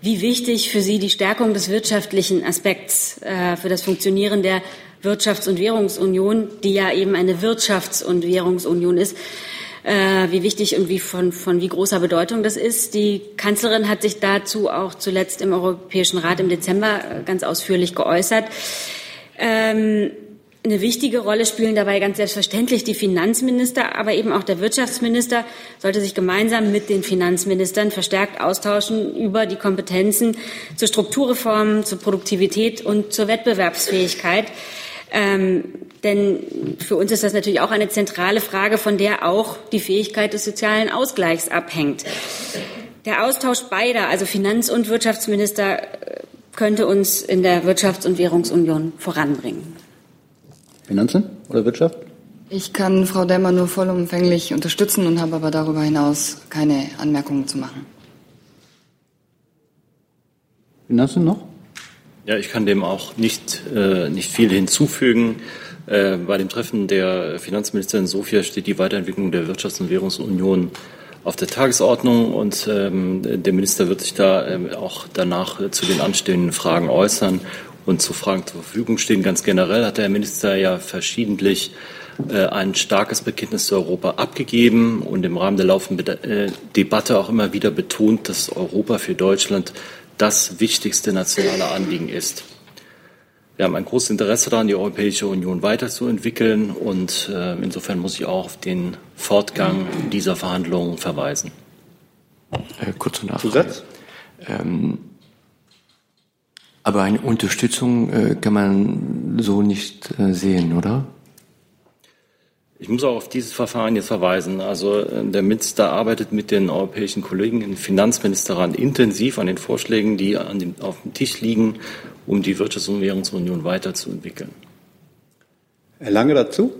wie wichtig für sie die Stärkung des wirtschaftlichen Aspekts äh, für das Funktionieren der Wirtschafts- und Währungsunion, die ja eben eine Wirtschafts- und Währungsunion ist, äh, wie wichtig und wie von, von wie großer Bedeutung das ist. Die Kanzlerin hat sich dazu auch zuletzt im Europäischen Rat im Dezember äh, ganz ausführlich geäußert. Ähm, eine wichtige Rolle spielen dabei ganz selbstverständlich die Finanzminister, aber eben auch der Wirtschaftsminister sollte sich gemeinsam mit den Finanzministern verstärkt austauschen über die Kompetenzen zur Strukturreform, zur Produktivität und zur Wettbewerbsfähigkeit. Ähm, denn für uns ist das natürlich auch eine zentrale Frage, von der auch die Fähigkeit des sozialen Ausgleichs abhängt. Der Austausch beider, also Finanz- und Wirtschaftsminister, äh, könnte uns in der Wirtschafts- und Währungsunion voranbringen. Finanzen oder Wirtschaft? Ich kann Frau Demmer nur vollumfänglich unterstützen und habe aber darüber hinaus keine Anmerkungen zu machen. Finanzen noch? Ja, ich kann dem auch nicht, äh, nicht viel hinzufügen. Äh, bei dem Treffen der Finanzministerin Sofia steht die Weiterentwicklung der Wirtschafts- und Währungsunion auf der Tagesordnung und ähm, der Minister wird sich da ähm, auch danach äh, zu den anstehenden Fragen äußern und zu Fragen zur Verfügung stehen. Ganz generell hat der Minister ja verschiedentlich äh, ein starkes Bekenntnis zu Europa abgegeben und im Rahmen der laufenden äh, Debatte auch immer wieder betont, dass Europa für Deutschland das wichtigste nationale Anliegen ist. Wir haben ein großes Interesse daran, die Europäische Union weiterzuentwickeln und äh, insofern muss ich auch auf den Fortgang dieser Verhandlungen verweisen. Äh, kurze Nachfrage. Zusatz? Ähm, aber eine Unterstützung äh, kann man so nicht äh, sehen, oder? Ich muss auch auf dieses Verfahren jetzt verweisen. Also äh, der Minister arbeitet mit den europäischen Kollegen im Finanzministerrat intensiv an den Vorschlägen, die an dem, auf dem Tisch liegen, um die Wirtschafts- und Währungsunion weiterzuentwickeln. Herr Lange dazu?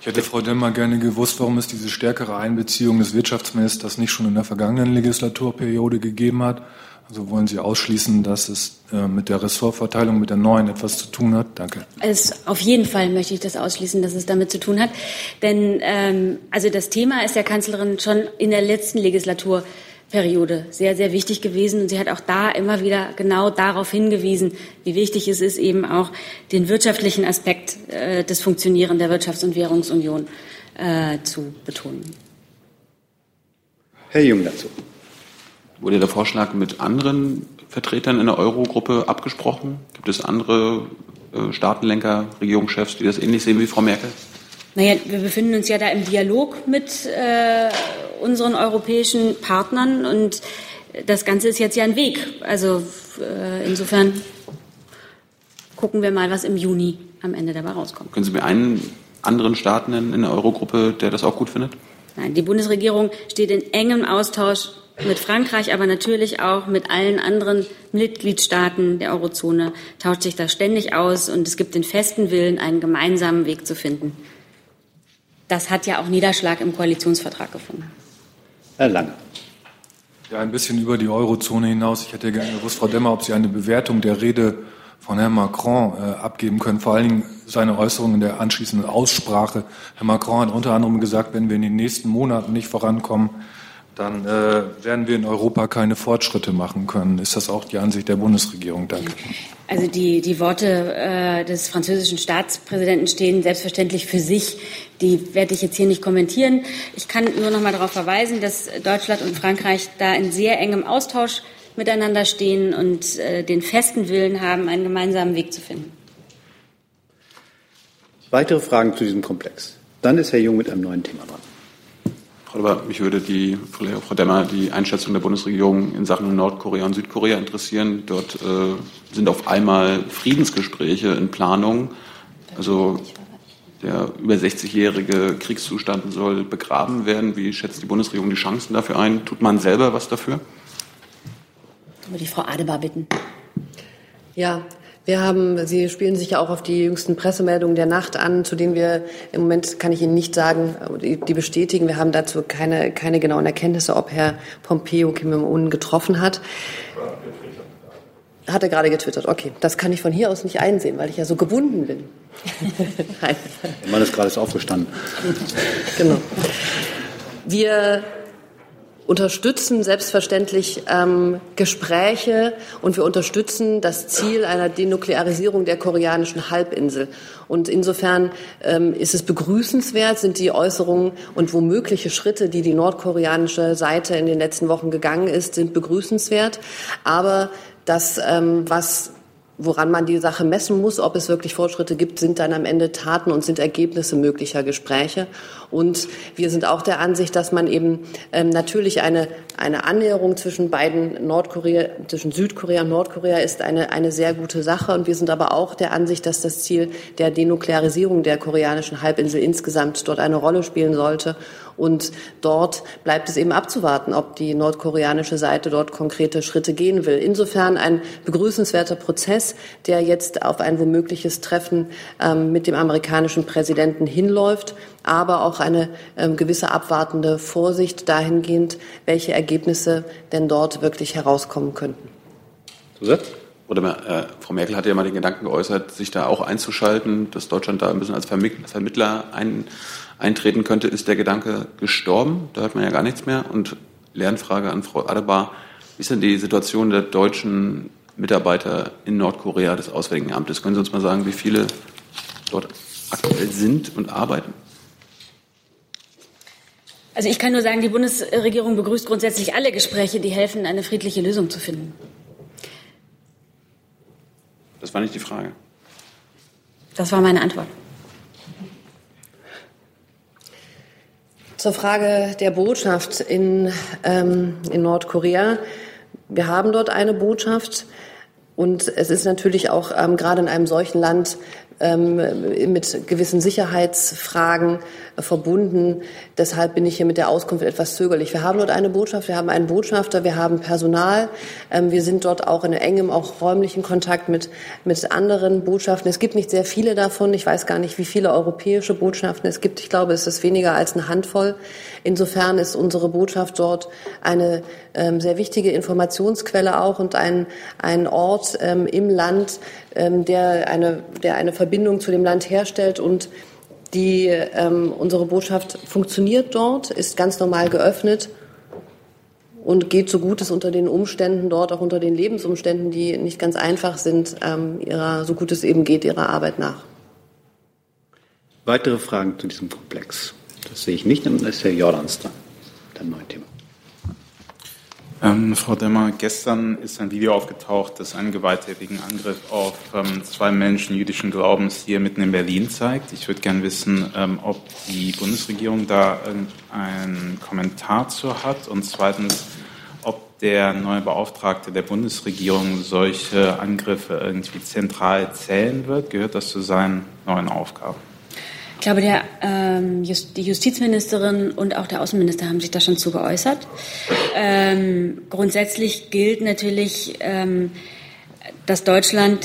Ich hätte Frau Demmer gerne gewusst, warum es diese stärkere Einbeziehung des Wirtschaftsministers nicht schon in der vergangenen Legislaturperiode gegeben hat. Also wollen Sie ausschließen, dass es äh, mit der Ressortverteilung, mit der neuen etwas zu tun hat? Danke. Es, auf jeden Fall möchte ich das ausschließen, dass es damit zu tun hat. Denn ähm, also das Thema ist der Kanzlerin schon in der letzten Legislaturperiode sehr, sehr wichtig gewesen. Und sie hat auch da immer wieder genau darauf hingewiesen, wie wichtig es ist, eben auch den wirtschaftlichen Aspekt äh, des Funktionieren der Wirtschafts- und Währungsunion äh, zu betonen. Herr Jung dazu. Wurde der Vorschlag mit anderen Vertretern in der Eurogruppe abgesprochen? Gibt es andere äh, Staatenlenker, Regierungschefs, die das ähnlich sehen wie Frau Merkel? Naja, wir befinden uns ja da im Dialog mit äh, unseren europäischen Partnern und das Ganze ist jetzt ja ein Weg. Also äh, insofern gucken wir mal, was im Juni am Ende dabei rauskommt. Können Sie mir einen anderen Staat nennen in der Eurogruppe, der das auch gut findet? Nein, die Bundesregierung steht in engem Austausch mit Frankreich, aber natürlich auch mit allen anderen Mitgliedstaaten der Eurozone, tauscht sich da ständig aus und es gibt den festen Willen, einen gemeinsamen Weg zu finden. Das hat ja auch Niederschlag im Koalitionsvertrag gefunden. Herr Lange. Ja, ein bisschen über die Eurozone hinaus. Ich hätte gerne gewusst, Frau Demmer, ob Sie eine Bewertung der Rede von Herrn Macron äh, abgeben können, vor allen Dingen seine Äußerungen in der anschließenden Aussprache. Herr Macron hat unter anderem gesagt, wenn wir in den nächsten Monaten nicht vorankommen, dann äh, werden wir in Europa keine Fortschritte machen können. Ist das auch die Ansicht der Bundesregierung? Danke. Also die, die Worte äh, des französischen Staatspräsidenten stehen selbstverständlich für sich. Die werde ich jetzt hier nicht kommentieren. Ich kann nur noch mal darauf verweisen, dass Deutschland und Frankreich da in sehr engem Austausch miteinander stehen und äh, den festen Willen haben, einen gemeinsamen Weg zu finden. Weitere Fragen zu diesem Komplex? Dann ist Herr Jung mit einem neuen Thema dran. Aber mich würde die, Frau Demmer, die Einschätzung der Bundesregierung in Sachen Nordkorea und Südkorea interessieren. Dort äh, sind auf einmal Friedensgespräche in Planung. Also der über 60-jährige Kriegszustand soll begraben werden. Wie schätzt die Bundesregierung die Chancen dafür ein? Tut man selber was dafür? Würde ich Frau Adebar bitten. Ja, wir haben, Sie spielen sich ja auch auf die jüngsten Pressemeldungen der Nacht an, zu denen wir im Moment, kann ich Ihnen nicht sagen, die, die bestätigen. Wir haben dazu keine, keine genauen Erkenntnisse, ob Herr Pompeo Kim Jong-un getroffen hat. Hat er gerade getwittert. Okay, das kann ich von hier aus nicht einsehen, weil ich ja so gebunden bin. Nein. Der Mann ist gerade aufgestanden. Genau. Wir unterstützen selbstverständlich ähm, Gespräche und wir unterstützen das Ziel einer Denuklearisierung der koreanischen Halbinsel. Und insofern ähm, ist es begrüßenswert, sind die Äußerungen und womögliche Schritte, die die nordkoreanische Seite in den letzten Wochen gegangen ist, sind begrüßenswert. Aber das, ähm, was woran man die Sache messen muss, ob es wirklich Fortschritte gibt, sind dann am Ende Taten und sind Ergebnisse möglicher Gespräche. Und wir sind auch der Ansicht, dass man eben ähm, natürlich eine, eine Annäherung zwischen beiden Nordkorea, zwischen Südkorea und Nordkorea ist eine, eine sehr gute Sache. Und wir sind aber auch der Ansicht, dass das Ziel der Denuklearisierung der koreanischen Halbinsel insgesamt dort eine Rolle spielen sollte. Und dort bleibt es eben abzuwarten, ob die nordkoreanische Seite dort konkrete Schritte gehen will. Insofern ein begrüßenswerter Prozess, der jetzt auf ein womögliches Treffen ähm, mit dem amerikanischen Präsidenten hinläuft, aber auch eine ähm, gewisse abwartende Vorsicht dahingehend, welche Ergebnisse denn dort wirklich herauskommen könnten. Zusatz? Oder äh, Frau Merkel hatte ja mal den Gedanken geäußert, sich da auch einzuschalten, dass Deutschland da ein bisschen als Vermittler ein, eintreten könnte. Ist der Gedanke gestorben? Da hört man ja gar nichts mehr. Und Lernfrage an Frau Adebar. Wie ist denn die Situation der deutschen Mitarbeiter in Nordkorea des Auswärtigen Amtes? Können Sie uns mal sagen, wie viele dort aktuell sind und arbeiten? Also ich kann nur sagen, die Bundesregierung begrüßt grundsätzlich alle Gespräche, die helfen, eine friedliche Lösung zu finden. Das war nicht die Frage. Das war meine Antwort. Zur Frage der Botschaft in, ähm, in Nordkorea. Wir haben dort eine Botschaft. Und es ist natürlich auch ähm, gerade in einem solchen Land ähm, mit gewissen Sicherheitsfragen verbunden. Deshalb bin ich hier mit der Auskunft etwas zögerlich. Wir haben dort eine Botschaft, wir haben einen Botschafter, wir haben Personal. Ähm, wir sind dort auch in engem, auch räumlichen Kontakt mit, mit anderen Botschaften. Es gibt nicht sehr viele davon. Ich weiß gar nicht, wie viele europäische Botschaften es gibt. Ich glaube, es ist weniger als eine Handvoll. Insofern ist unsere Botschaft dort eine ähm, sehr wichtige Informationsquelle auch und ein, ein Ort ähm, im Land, der, eine, der eine Verbindung zu dem Land herstellt und die, ähm, unsere Botschaft funktioniert dort, ist ganz normal geöffnet und geht so gut es unter den Umständen dort, auch unter den Lebensumständen, die nicht ganz einfach sind, ähm, ihrer, so gut es eben geht, ihrer Arbeit nach. Weitere Fragen zu diesem Komplex? Das sehe ich nicht, dann ist Herr Jordans dran. Dann neue Thema. Ähm, Frau Demmer, gestern ist ein Video aufgetaucht, das einen gewalttätigen Angriff auf ähm, zwei Menschen jüdischen Glaubens hier mitten in Berlin zeigt. Ich würde gerne wissen, ähm, ob die Bundesregierung da einen Kommentar zu hat und zweitens, ob der neue Beauftragte der Bundesregierung solche Angriffe irgendwie zentral zählen wird. Gehört das zu seinen neuen Aufgaben? Ich glaube, der, ähm, Just, die Justizministerin und auch der Außenminister haben sich da schon zu geäußert. Ähm, grundsätzlich gilt natürlich, ähm, dass Deutschland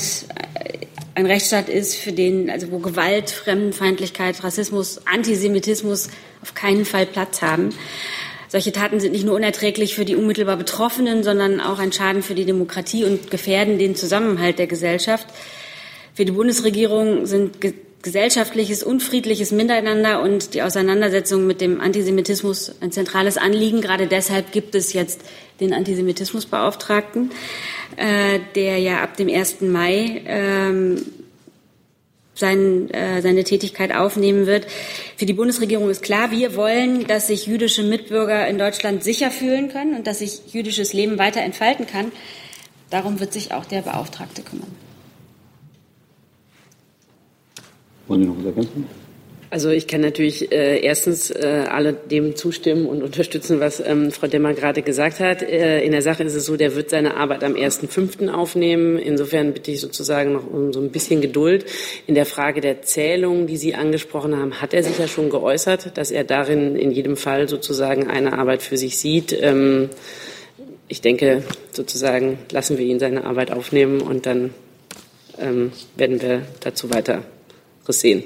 ein Rechtsstaat ist, für den, also wo Gewalt, Fremdenfeindlichkeit, Rassismus, Antisemitismus auf keinen Fall Platz haben. Solche Taten sind nicht nur unerträglich für die unmittelbar Betroffenen, sondern auch ein Schaden für die Demokratie und gefährden den Zusammenhalt der Gesellschaft. Für die Bundesregierung sind gesellschaftliches, unfriedliches Miteinander und die Auseinandersetzung mit dem Antisemitismus ein zentrales Anliegen. Gerade deshalb gibt es jetzt den Antisemitismusbeauftragten, äh, der ja ab dem 1. Mai ähm, sein, äh, seine Tätigkeit aufnehmen wird. Für die Bundesregierung ist klar, wir wollen, dass sich jüdische Mitbürger in Deutschland sicher fühlen können und dass sich jüdisches Leben weiter entfalten kann. Darum wird sich auch der Beauftragte kümmern. Wollen Sie noch was ergänzen? Also ich kann natürlich äh, erstens äh, alle dem zustimmen und unterstützen, was ähm, Frau Demmer gerade gesagt hat. Äh, in der Sache ist es so, der wird seine Arbeit am 1.5. aufnehmen. Insofern bitte ich sozusagen noch um so ein bisschen Geduld. In der Frage der Zählung, die Sie angesprochen haben, hat er sich ja schon geäußert, dass er darin in jedem Fall sozusagen eine Arbeit für sich sieht. Ähm, ich denke, sozusagen lassen wir ihn seine Arbeit aufnehmen und dann ähm, werden wir dazu weiter sehen.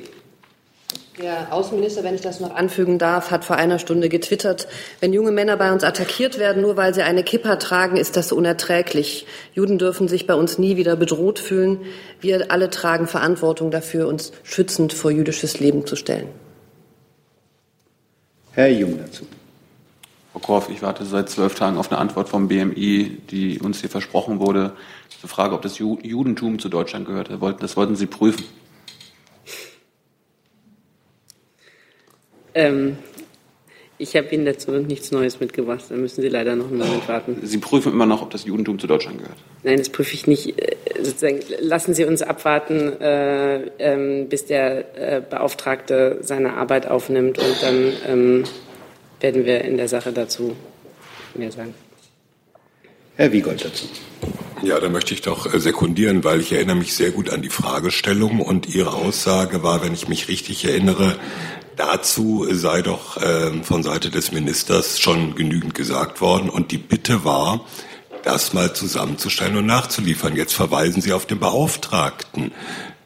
Der Außenminister, wenn ich das noch anfügen darf, hat vor einer Stunde getwittert, wenn junge Männer bei uns attackiert werden, nur weil sie eine Kippa tragen, ist das unerträglich. Juden dürfen sich bei uns nie wieder bedroht fühlen. Wir alle tragen Verantwortung dafür, uns schützend vor jüdisches Leben zu stellen. Herr Jung dazu. Frau Korff, ich warte seit zwölf Tagen auf eine Antwort vom BMI, die uns hier versprochen wurde, zur Frage, ob das Judentum zu Deutschland gehört. Das wollten Sie prüfen. Ähm, ich habe Ihnen dazu nichts Neues mitgebracht. Da müssen Sie leider noch einen Moment warten. Sie prüfen immer noch, ob das Judentum zu Deutschland gehört. Nein, das prüfe ich nicht. Äh, sozusagen, lassen Sie uns abwarten, äh, ähm, bis der äh, Beauftragte seine Arbeit aufnimmt und dann ähm, werden wir in der Sache dazu mehr sagen. Herr Wiegold dazu. Ja, da möchte ich doch sekundieren, weil ich erinnere mich sehr gut an die Fragestellung und Ihre Aussage war, wenn ich mich richtig erinnere, Dazu sei doch äh, von Seite des Ministers schon genügend gesagt worden und die Bitte war, das mal zusammenzustellen und nachzuliefern. Jetzt verweisen Sie auf den Beauftragten.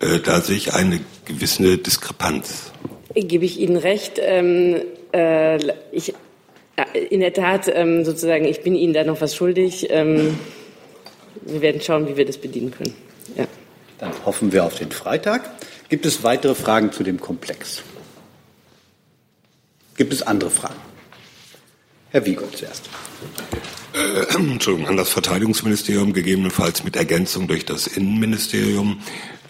Äh, da sehe ich eine gewisse Diskrepanz. Gebe ich Ihnen recht. Ähm, äh, ich, in der Tat, ähm, sozusagen, ich bin Ihnen da noch was schuldig. Ähm, wir werden schauen, wie wir das bedienen können. Ja. Dann hoffen wir auf den Freitag. Gibt es weitere Fragen zu dem Komplex? Gibt es andere Fragen? Herr Wiegold zuerst. Äh, Entschuldigung, an das Verteidigungsministerium, gegebenenfalls mit Ergänzung durch das Innenministerium.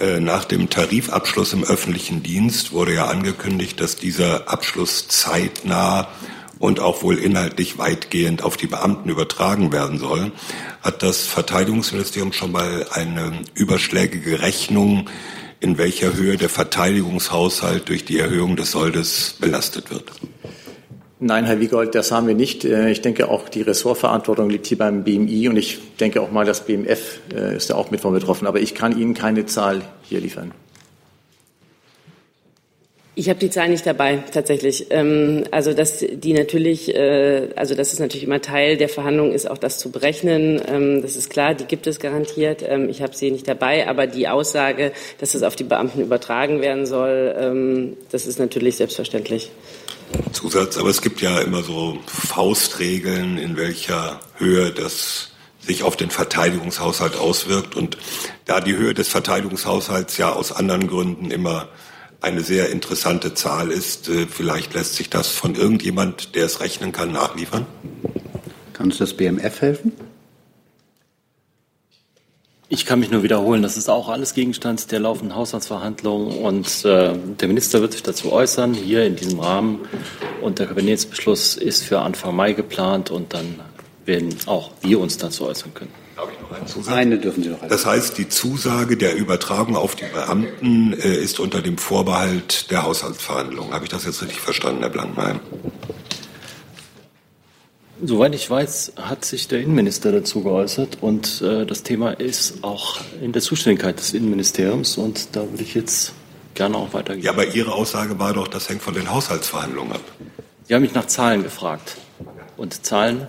Äh, nach dem Tarifabschluss im öffentlichen Dienst wurde ja angekündigt, dass dieser Abschluss zeitnah und auch wohl inhaltlich weitgehend auf die Beamten übertragen werden soll. Hat das Verteidigungsministerium schon mal eine überschlägige Rechnung in welcher Höhe der Verteidigungshaushalt durch die Erhöhung des Soldes belastet wird? Nein, Herr Wiegold, das haben wir nicht. Äh, ich denke auch, die Ressortverantwortung liegt hier beim BMI und ich denke auch mal, das BMF äh, ist ja auch mit von betroffen. Aber ich kann Ihnen keine Zahl hier liefern. Ich habe die Zahl nicht dabei, tatsächlich. Ähm, also dass die natürlich, äh, also das ist natürlich immer Teil der Verhandlungen, ist auch das zu berechnen. Ähm, das ist klar, die gibt es garantiert. Ähm, ich habe sie nicht dabei, aber die Aussage, dass es auf die Beamten übertragen werden soll, das ist natürlich selbstverständlich. Zusatz, aber es gibt ja immer so Faustregeln, in welcher Höhe das sich auf den Verteidigungshaushalt auswirkt. Und da die Höhe des Verteidigungshaushalts ja aus anderen Gründen immer eine sehr interessante Zahl ist. Äh, vielleicht lässt sich das von irgendjemand, der es rechnen kann, nachliefern. Kann uns das BMF helfen? Ich kann mich nur wiederholen, das ist auch alles Gegenstand der laufenden Haushaltsverhandlungen und äh, der Minister wird sich dazu äußern, hier in diesem Rahmen. Und der Kabinettsbeschluss ist für Anfang Mai geplant und dann werden auch wir uns dazu äußern können. Eine dürfen Sie noch. Das heißt, die Zusage der Übertragung auf die Beamten äh, ist unter dem Vorbehalt der Haushaltsverhandlungen. Habe ich das jetzt richtig verstanden, Herr Blankmeyer? Soweit ich weiß, hat sich der Innenminister dazu geäußert und äh, das Thema ist auch in der Zuständigkeit des Innenministeriums und da würde ich jetzt gerne auch weitergehen. Ja, aber Ihre Aussage war doch, das hängt von den Haushaltsverhandlungen ab. Sie haben mich nach Zahlen gefragt und Zahlen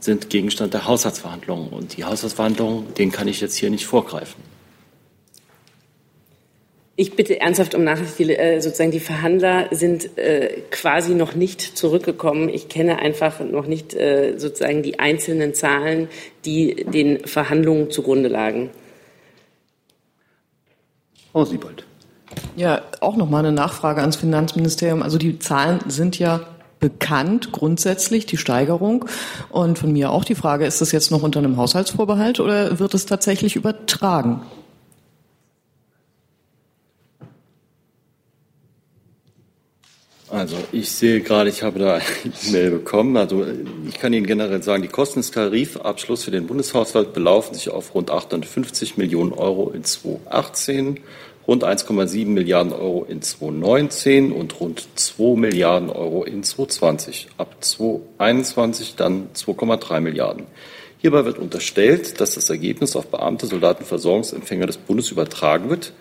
sind Gegenstand der Haushaltsverhandlungen. Und die Haushaltsverhandlungen, denen kann ich jetzt hier nicht vorgreifen. Ich bitte ernsthaft um Nachricht. Die, äh, sozusagen die Verhandler sind äh, quasi noch nicht zurückgekommen. Ich kenne einfach noch nicht äh, sozusagen die einzelnen Zahlen, die den Verhandlungen zugrunde lagen. Frau Siebold. Ja, auch noch mal eine Nachfrage ans Finanzministerium. Also die Zahlen sind ja bekannt, grundsätzlich, die Steigerung. Und von mir auch die Frage, ist das jetzt noch unter einem Haushaltsvorbehalt oder wird es tatsächlich übertragen? Also ich sehe gerade, ich habe da eine E-Mail bekommen. Also ich kann Ihnen generell sagen, die Kosten des Tarifabschlusses für den Bundeshaushalt belaufen sich auf rund 850 Millionen Euro in 2018 rund 1,7 Milliarden Euro in 2019 und rund 2 Milliarden Euro in 2020. Ab 2021 dann 2,3 Milliarden. Hierbei wird unterstellt, dass das Ergebnis auf Beamte, Soldaten, Versorgungsempfänger des Bundes übertragen wird.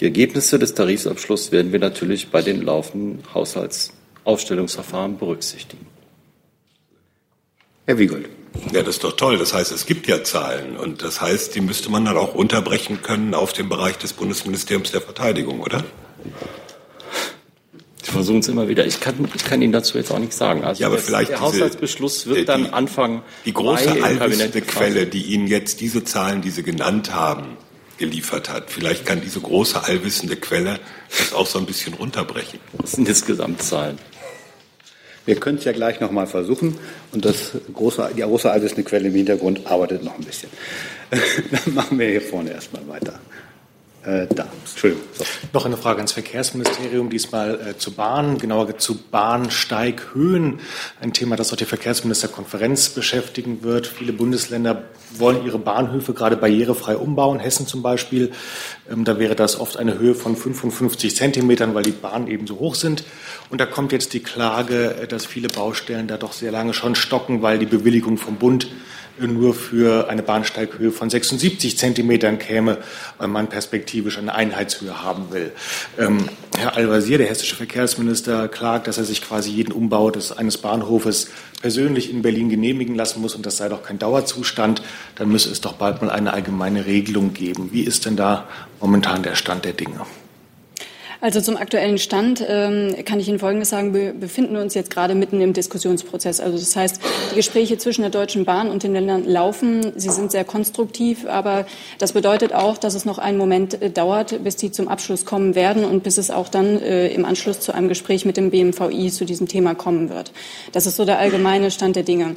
Die Ergebnisse des Tarifabschlusses werden wir natürlich bei den laufenden Haushaltsaufstellungsverfahren berücksichtigen. Herr Wiegold. Ja, das ist doch toll. Das heißt, es gibt ja Zahlen. Und das heißt, die müsste man dann auch unterbrechen können auf den Bereich des Bundesministeriums der Verteidigung, oder? Sie versuchen es immer wieder. Ich kann, ich kann Ihnen dazu jetzt auch nichts sagen. Also ja, aber vielleicht der Haushaltsbeschluss wird die, dann Anfang Die große allwissende Quelle, die Ihnen jetzt diese Zahlen, die Sie genannt haben, geliefert hat. Vielleicht kann diese große allwissende Quelle das auch so ein bisschen runterbrechen. Das sind jetzt Gesamtzahlen. Wir können es ja gleich noch mal versuchen. Und das große, die große allwissende Quelle im Hintergrund arbeitet noch ein bisschen. Dann machen wir hier vorne erstmal weiter. Äh, da, Entschuldigung. So. Noch eine Frage ans Verkehrsministerium, diesmal äh, zu Bahn, genauer zu Bahnsteighöhen. Ein Thema, das auch die Verkehrsministerkonferenz beschäftigen wird. Viele Bundesländer wollen ihre Bahnhöfe gerade barrierefrei umbauen. Hessen zum Beispiel, ähm, da wäre das oft eine Höhe von 55 Zentimetern, weil die Bahnen eben so hoch sind. Und da kommt jetzt die Klage, äh, dass viele Baustellen da doch sehr lange schon stocken, weil die Bewilligung vom Bund nur für eine Bahnsteighöhe von 76 Zentimetern käme, weil man perspektivisch eine Einheitshöhe haben will. Ähm, Herr Al-Wazir, der hessische Verkehrsminister, klagt, dass er sich quasi jeden Umbau des, eines Bahnhofes persönlich in Berlin genehmigen lassen muss und das sei doch kein Dauerzustand. Dann müsse es doch bald mal eine allgemeine Regelung geben. Wie ist denn da momentan der Stand der Dinge? Also zum aktuellen Stand ähm, kann ich Ihnen Folgendes sagen. Wir befinden uns jetzt gerade mitten im Diskussionsprozess. Also das heißt, die Gespräche zwischen der Deutschen Bahn und den Ländern laufen. Sie sind sehr konstruktiv, aber das bedeutet auch, dass es noch einen Moment äh, dauert, bis die zum Abschluss kommen werden und bis es auch dann äh, im Anschluss zu einem Gespräch mit dem BMVI zu diesem Thema kommen wird. Das ist so der allgemeine Stand der Dinge.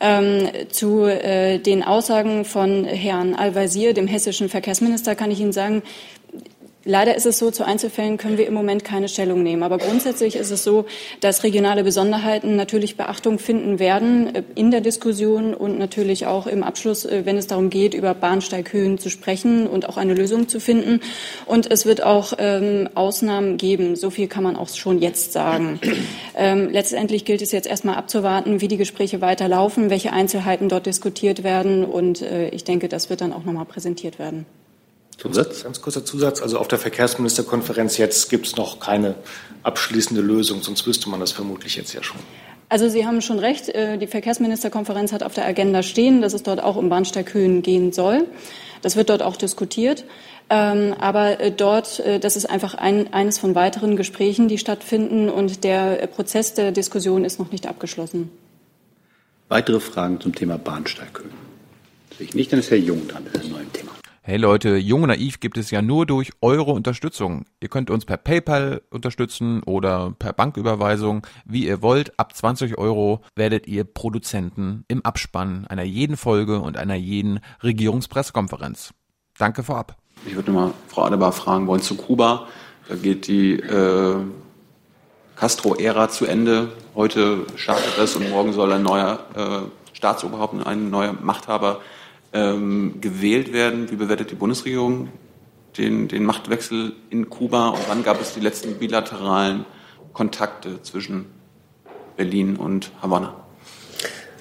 Ähm, zu äh, den Aussagen von Herrn Al-Wazir, dem hessischen Verkehrsminister, kann ich Ihnen sagen, Leider ist es so, zu Einzelfällen können wir im Moment keine Stellung nehmen. Aber grundsätzlich ist es so, dass regionale Besonderheiten natürlich Beachtung finden werden äh, in der Diskussion und natürlich auch im Abschluss, äh, wenn es darum geht, über Bahnsteighöhen zu sprechen und auch eine Lösung zu finden. Und es wird auch ähm, Ausnahmen geben. So viel kann man auch schon jetzt sagen. Ähm, letztendlich gilt es jetzt erstmal abzuwarten, wie die Gespräche weiterlaufen, welche Einzelheiten dort diskutiert werden. Und äh, ich denke, das wird dann auch nochmal präsentiert werden. Zusatz? Ganz kurzer Zusatz. Also auf der Verkehrsministerkonferenz jetzt gibt es noch keine abschließende Lösung, sonst wüsste man das vermutlich jetzt ja schon. Also Sie haben schon recht. Äh, die Verkehrsministerkonferenz hat auf der Agenda stehen, dass es dort auch um Bahnsteighöhen gehen soll. Das wird dort auch diskutiert. Ähm, aber äh, dort, äh, das ist einfach ein, eines von weiteren Gesprächen, die stattfinden und der Prozess der Diskussion ist noch nicht abgeschlossen. Weitere Fragen zum Thema Bahnsteighöhen? Sehe ich nicht, dann ist Herr Jung dran mit einem neuen Thema. Hey Leute, Jung und Naiv gibt es ja nur durch eure Unterstützung. Ihr könnt uns per PayPal unterstützen oder per Banküberweisung, wie ihr wollt. Ab 20 Euro werdet ihr Produzenten im Abspann einer jeden Folge und einer jeden Regierungspressekonferenz. Danke vorab. Ich würde mal Frau Adebar fragen wollen zu Kuba. Da geht die äh, Castro-Ära zu Ende. Heute startet es und morgen soll ein neuer äh, Staatsoberhaupt, ein neuer Machthaber ähm, gewählt werden. Wie bewertet die Bundesregierung den, den Machtwechsel in Kuba und wann gab es die letzten bilateralen Kontakte zwischen Berlin und Havanna?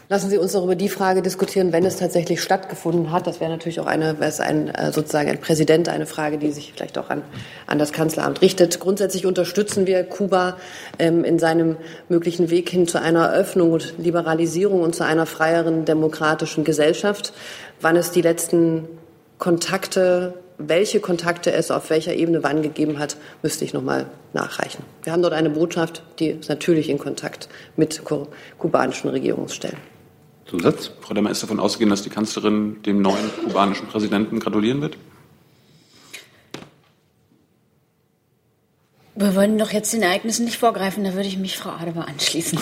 Lassen Sie uns doch über die Frage diskutieren, wenn es tatsächlich stattgefunden hat. Das wäre natürlich auch eine, wäre es ein, äh, sozusagen ein Präsident, eine Frage, die sich vielleicht auch an, an das Kanzleramt richtet. Grundsätzlich unterstützen wir Kuba ähm, in seinem möglichen Weg hin zu einer Öffnung und Liberalisierung und zu einer freieren demokratischen Gesellschaft. Wann es die letzten Kontakte welche Kontakte es auf welcher Ebene wann gegeben hat, müsste ich noch mal nachreichen. Wir haben dort eine Botschaft, die ist natürlich in Kontakt mit kubanischen Regierungsstellen. Zusatz? Frau Demmer ist davon ausgehen, dass die Kanzlerin dem neuen kubanischen Präsidenten gratulieren wird? Wir wollen doch jetzt den Ereignissen nicht vorgreifen, da würde ich mich Frau Adebar anschließen.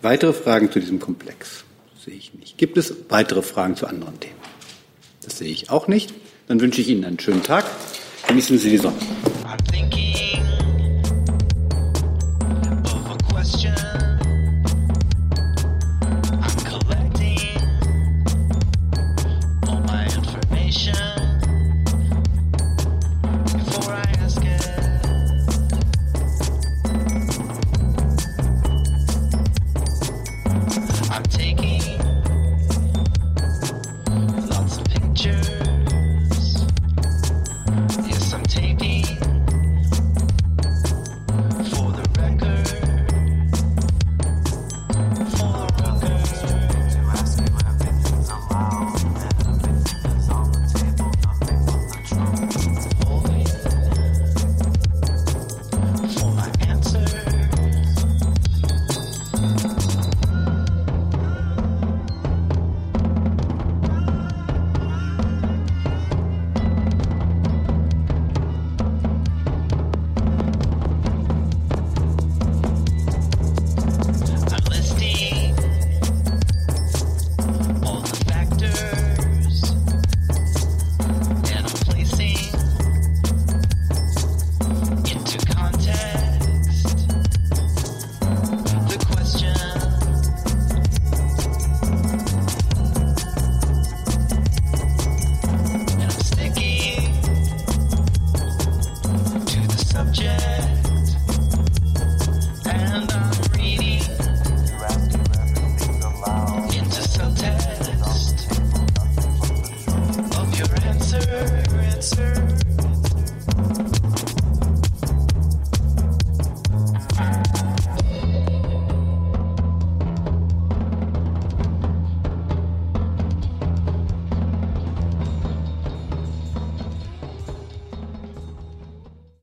Weitere Fragen zu diesem Komplex sehe ich nicht. Gibt es weitere Fragen zu anderen Themen? Das sehe ich auch nicht. Dann wünsche ich Ihnen einen schönen Tag. Genießen Sie die Sonne.